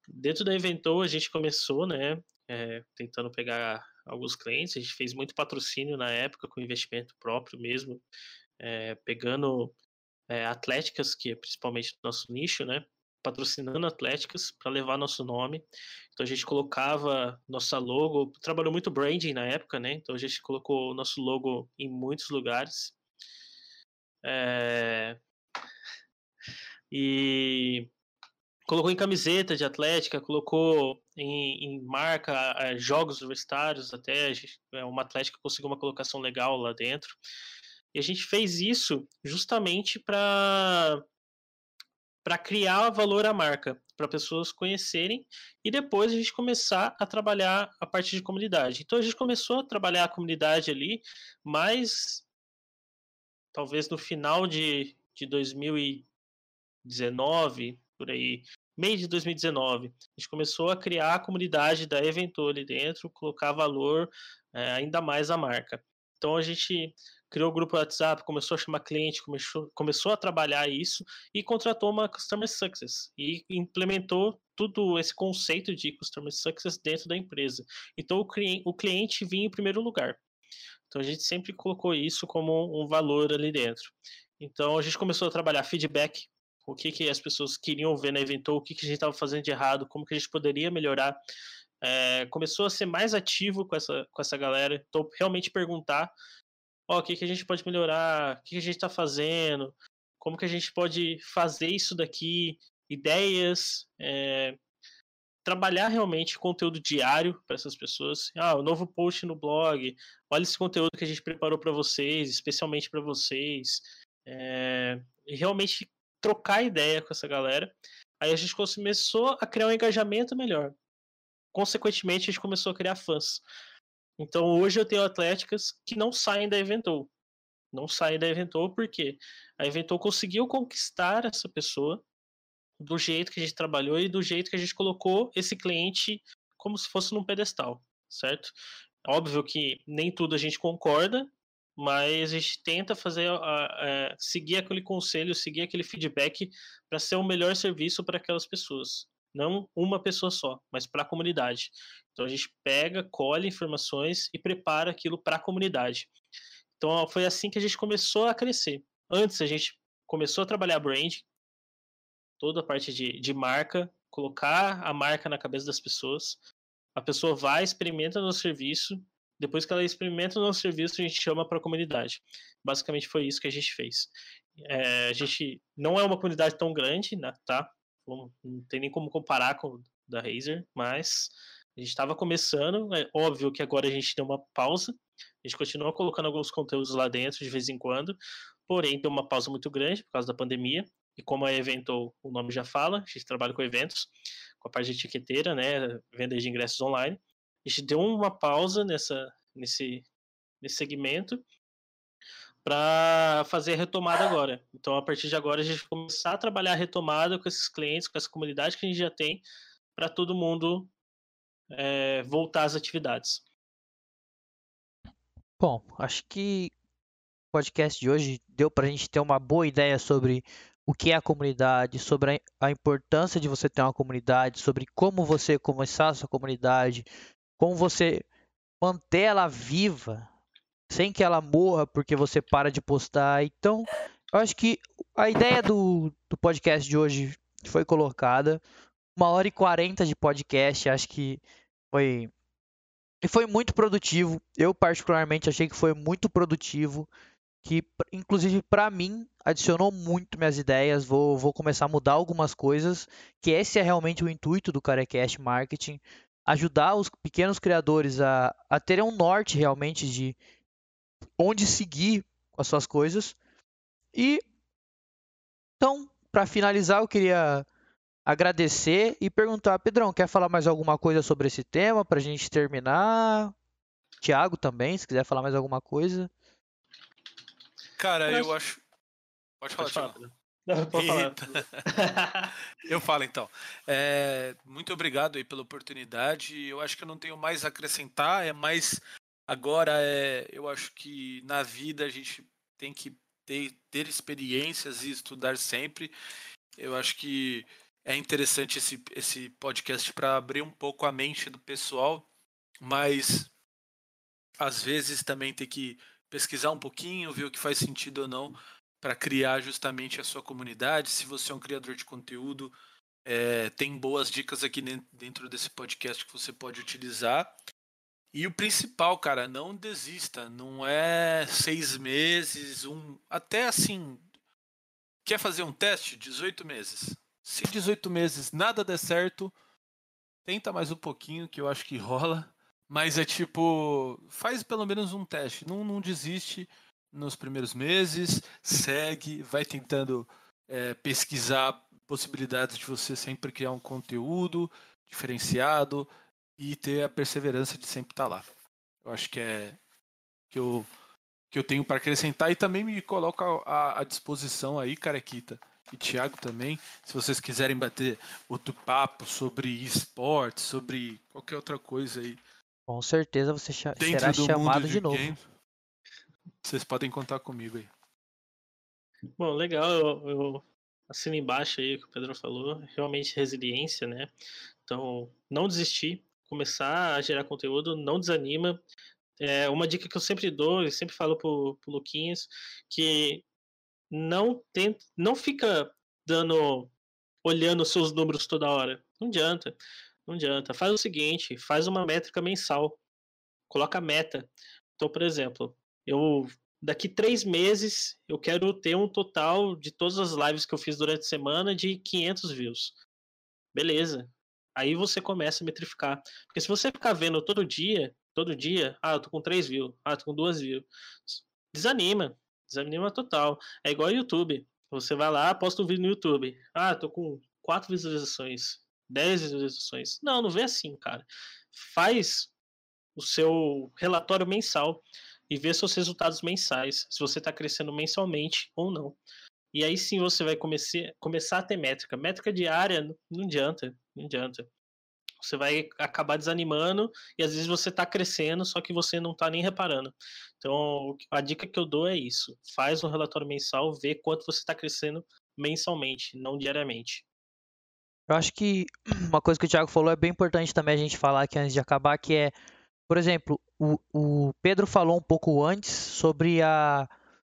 Dentro da Eventou a gente começou, né, é, tentando pegar alguns clientes, a gente fez muito patrocínio na época, com investimento próprio mesmo, é, pegando é, atléticas, que é principalmente nosso nicho, né, patrocinando atléticas para levar nosso nome. Então a gente colocava nossa logo, trabalhou muito branding na época, né? Então a gente colocou nosso logo em muitos lugares. É... E colocou em camiseta de atlética, colocou em, em marca é, jogos universitários até, é, uma atlética conseguiu uma colocação legal lá dentro. E a gente fez isso justamente para para criar valor à marca, para pessoas conhecerem e depois a gente começar a trabalhar a parte de comunidade. Então a gente começou a trabalhar a comunidade ali, mas talvez no final de, de 2019, por aí, meio de 2019, a gente começou a criar a comunidade da Eventor ali dentro, colocar valor é, ainda mais à marca. Então a gente criou o grupo WhatsApp, começou a chamar cliente, começou, começou a trabalhar isso e contratou uma Customer Success e implementou tudo esse conceito de Customer Success dentro da empresa. Então o cliente, o cliente vinha em primeiro lugar. Então a gente sempre colocou isso como um valor ali dentro. Então a gente começou a trabalhar feedback, o que, que as pessoas queriam ver na Eventou, o que, que a gente estava fazendo de errado, como que a gente poderia melhorar. É, começou a ser mais ativo com essa, com essa galera, então realmente perguntar ó, o que, que a gente pode melhorar, o que, que a gente está fazendo, como que a gente pode fazer isso daqui, ideias, é, trabalhar realmente conteúdo diário para essas pessoas. Ah, o novo post no blog, olha esse conteúdo que a gente preparou para vocês, especialmente para vocês. É, e realmente trocar ideia com essa galera. Aí a gente começou a criar um engajamento melhor. Consequentemente, a gente começou a criar fãs. Então hoje eu tenho atléticas que não saem da Eventou. Não saem da Eventou porque a Eventou conseguiu conquistar essa pessoa do jeito que a gente trabalhou e do jeito que a gente colocou esse cliente como se fosse num pedestal, certo? Óbvio que nem tudo a gente concorda, mas a gente tenta fazer uh, seguir aquele conselho, seguir aquele feedback para ser o melhor serviço para aquelas pessoas não uma pessoa só, mas para a comunidade. Então a gente pega, colhe informações e prepara aquilo para a comunidade. Então foi assim que a gente começou a crescer. Antes a gente começou a trabalhar brand, toda a parte de, de marca, colocar a marca na cabeça das pessoas. A pessoa vai, experimenta no serviço. Depois que ela experimenta o nosso serviço, a gente chama para a comunidade. Basicamente foi isso que a gente fez. É, a gente não é uma comunidade tão grande, né, tá? Não tem nem como comparar com da Razer, mas a gente estava começando, é óbvio que agora a gente deu uma pausa, a gente continua colocando alguns conteúdos lá dentro de vez em quando, porém deu uma pausa muito grande por causa da pandemia, e como a Evento, o nome já fala, a gente trabalha com eventos, com a parte de etiqueteira, né, venda de ingressos online, a gente deu uma pausa nessa, nesse, nesse segmento, para fazer a retomada agora. Então, a partir de agora, a gente vai começar a trabalhar a retomada com esses clientes, com essa comunidade que a gente já tem, para todo mundo é, voltar às atividades. Bom, acho que o podcast de hoje deu para a gente ter uma boa ideia sobre o que é a comunidade, sobre a importância de você ter uma comunidade, sobre como você começar a sua comunidade, como você manter ela viva, sem que ela morra porque você para de postar. Então, eu acho que a ideia do, do podcast de hoje foi colocada. Uma hora e quarenta de podcast, acho que foi. E foi muito produtivo. Eu, particularmente, achei que foi muito produtivo. Que, inclusive, para mim, adicionou muito minhas ideias. Vou, vou começar a mudar algumas coisas. Que esse é realmente o intuito do Carecast Marketing. Ajudar os pequenos criadores a, a terem um norte realmente de, onde seguir as suas coisas. E então, para finalizar, eu queria agradecer e perguntar, Pedrão, quer falar mais alguma coisa sobre esse tema para a gente terminar? Tiago também, se quiser falar mais alguma coisa. Cara, eu acho. Pode falar. Não, pode falar. [LAUGHS] eu falo então. É, muito obrigado aí pela oportunidade. Eu acho que eu não tenho mais a acrescentar, é mais Agora, é, eu acho que na vida a gente tem que ter, ter experiências e estudar sempre. Eu acho que é interessante esse, esse podcast para abrir um pouco a mente do pessoal, mas às vezes também tem que pesquisar um pouquinho, ver o que faz sentido ou não para criar justamente a sua comunidade. Se você é um criador de conteúdo, é, tem boas dicas aqui dentro desse podcast que você pode utilizar. E o principal, cara, não desista. Não é seis meses, um. Até assim. Quer fazer um teste? 18 meses. Se 18 meses nada der certo, tenta mais um pouquinho, que eu acho que rola. Mas é tipo, faz pelo menos um teste. Não, não desiste nos primeiros meses, segue, vai tentando é, pesquisar possibilidades de você sempre criar um conteúdo diferenciado e ter a perseverança de sempre estar lá. Eu acho que é que eu, que eu tenho para acrescentar e também me coloco à, à disposição aí, Carequita e Thiago também, se vocês quiserem bater outro papo sobre esportes, sobre qualquer outra coisa aí. Com certeza você será chamado de, de novo. Game, vocês podem contar comigo aí. Bom, legal, eu, eu assino embaixo aí o que o Pedro falou, realmente resiliência, né? Então, não desistir, começar a gerar conteúdo, não desanima. É uma dica que eu sempre dou, e sempre falo pro, pro Luquinhas, que não tenta, não fica dando olhando seus números toda hora. Não adianta. Não adianta. Faz o seguinte, faz uma métrica mensal. Coloca meta. Então, por exemplo, eu daqui três meses eu quero ter um total de todas as lives que eu fiz durante a semana de 500 views. Beleza. Aí você começa a metrificar. Porque se você ficar vendo todo dia, todo dia, ah, eu tô com 3 views, ah, eu tô com 2 views, desanima. Desanima total. É igual ao YouTube. Você vai lá, posta um vídeo no YouTube. Ah, tô com 4 visualizações, 10 visualizações. Não, não vê assim, cara. Faz o seu relatório mensal e vê seus resultados mensais, se você está crescendo mensalmente ou não. E aí sim você vai começar a ter métrica. Métrica diária não adianta, não adianta. Você vai acabar desanimando e às vezes você está crescendo, só que você não está nem reparando. Então, a dica que eu dou é isso: faz um relatório mensal, vê quanto você está crescendo mensalmente, não diariamente. Eu acho que [CLEARS THROAT] uma coisa que o Thiago falou é bem importante também a gente falar aqui antes de acabar, que é, por exemplo, o, o Pedro falou um pouco antes sobre a,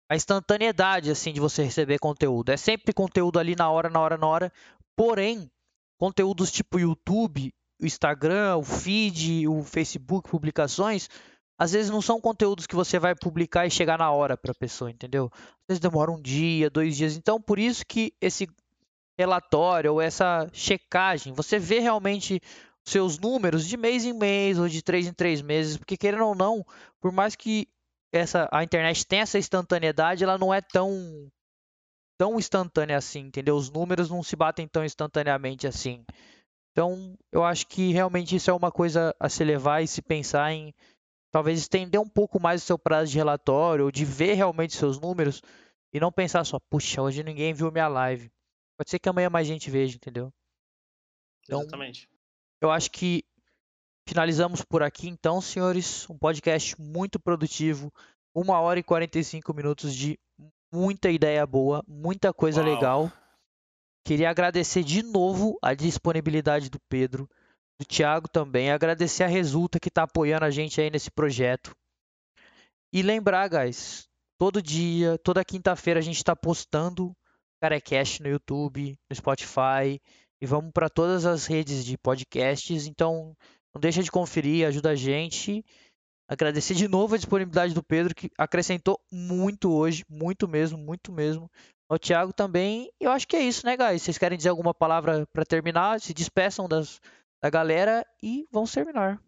a instantaneidade assim de você receber conteúdo. É sempre conteúdo ali na hora, na hora, na hora. Porém, conteúdos tipo YouTube, o Instagram, o feed, o Facebook, publicações, às vezes não são conteúdos que você vai publicar e chegar na hora para a pessoa, entendeu? Às vezes demora um dia, dois dias. Então, por isso que esse relatório ou essa checagem, você vê realmente seus números de mês em mês ou de três em três meses, porque querendo ou não, por mais que essa a internet tenha essa instantaneidade, ela não é tão tão instantânea assim, entendeu? Os números não se batem tão instantaneamente assim. Então, eu acho que realmente isso é uma coisa a se levar e se pensar em talvez estender um pouco mais o seu prazo de relatório, ou de ver realmente seus números e não pensar só, puxa, hoje ninguém viu minha live. Pode ser que amanhã mais gente veja, entendeu? Então, Exatamente. Eu acho que finalizamos por aqui, então, senhores. Um podcast muito produtivo. Uma hora e 45 minutos de muita ideia boa, muita coisa Uau. legal. Queria agradecer de novo a disponibilidade do Pedro, do Thiago também. Agradecer a Resulta que está apoiando a gente aí nesse projeto. E lembrar, guys, todo dia, toda quinta-feira a gente está postando Carecast no YouTube, no Spotify e vamos para todas as redes de podcasts. Então, não deixa de conferir, ajuda a gente. Agradecer de novo a disponibilidade do Pedro, que acrescentou muito hoje, muito mesmo, muito mesmo. O Thiago também. Eu acho que é isso, né, guys? Vocês querem dizer alguma palavra para terminar? Se despeçam das, da galera e vamos terminar.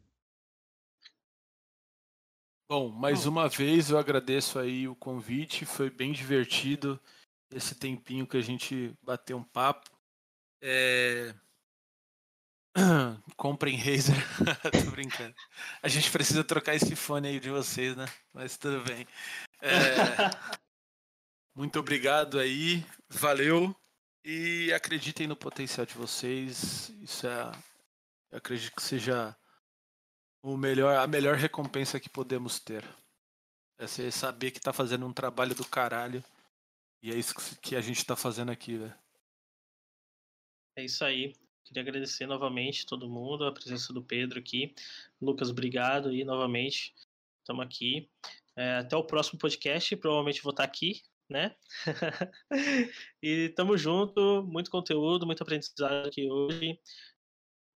Bom, mais uma vez eu agradeço aí o convite, foi bem divertido esse tempinho que a gente bateu um papo. É... [CLEARS THROAT] Comprem Razer. [LAUGHS] Tô brincando. A gente precisa trocar esse fone aí de vocês, né? Mas tudo bem. É... [LAUGHS] Muito obrigado aí. Valeu. E acreditem no potencial de vocês. Isso é. Eu acredito que seja o melhor, a melhor recompensa que podemos ter. É você saber que tá fazendo um trabalho do caralho e é isso que a gente tá fazendo aqui, velho. É isso aí. Queria agradecer novamente todo mundo, a presença do Pedro aqui. Lucas, obrigado aí novamente. Estamos aqui. É, até o próximo podcast. Provavelmente vou estar aqui, né? [LAUGHS] e tamo junto. Muito conteúdo, muito aprendizado aqui hoje.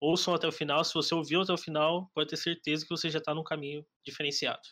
Ouçam até o final. Se você ouviu até o final, pode ter certeza que você já está num caminho diferenciado.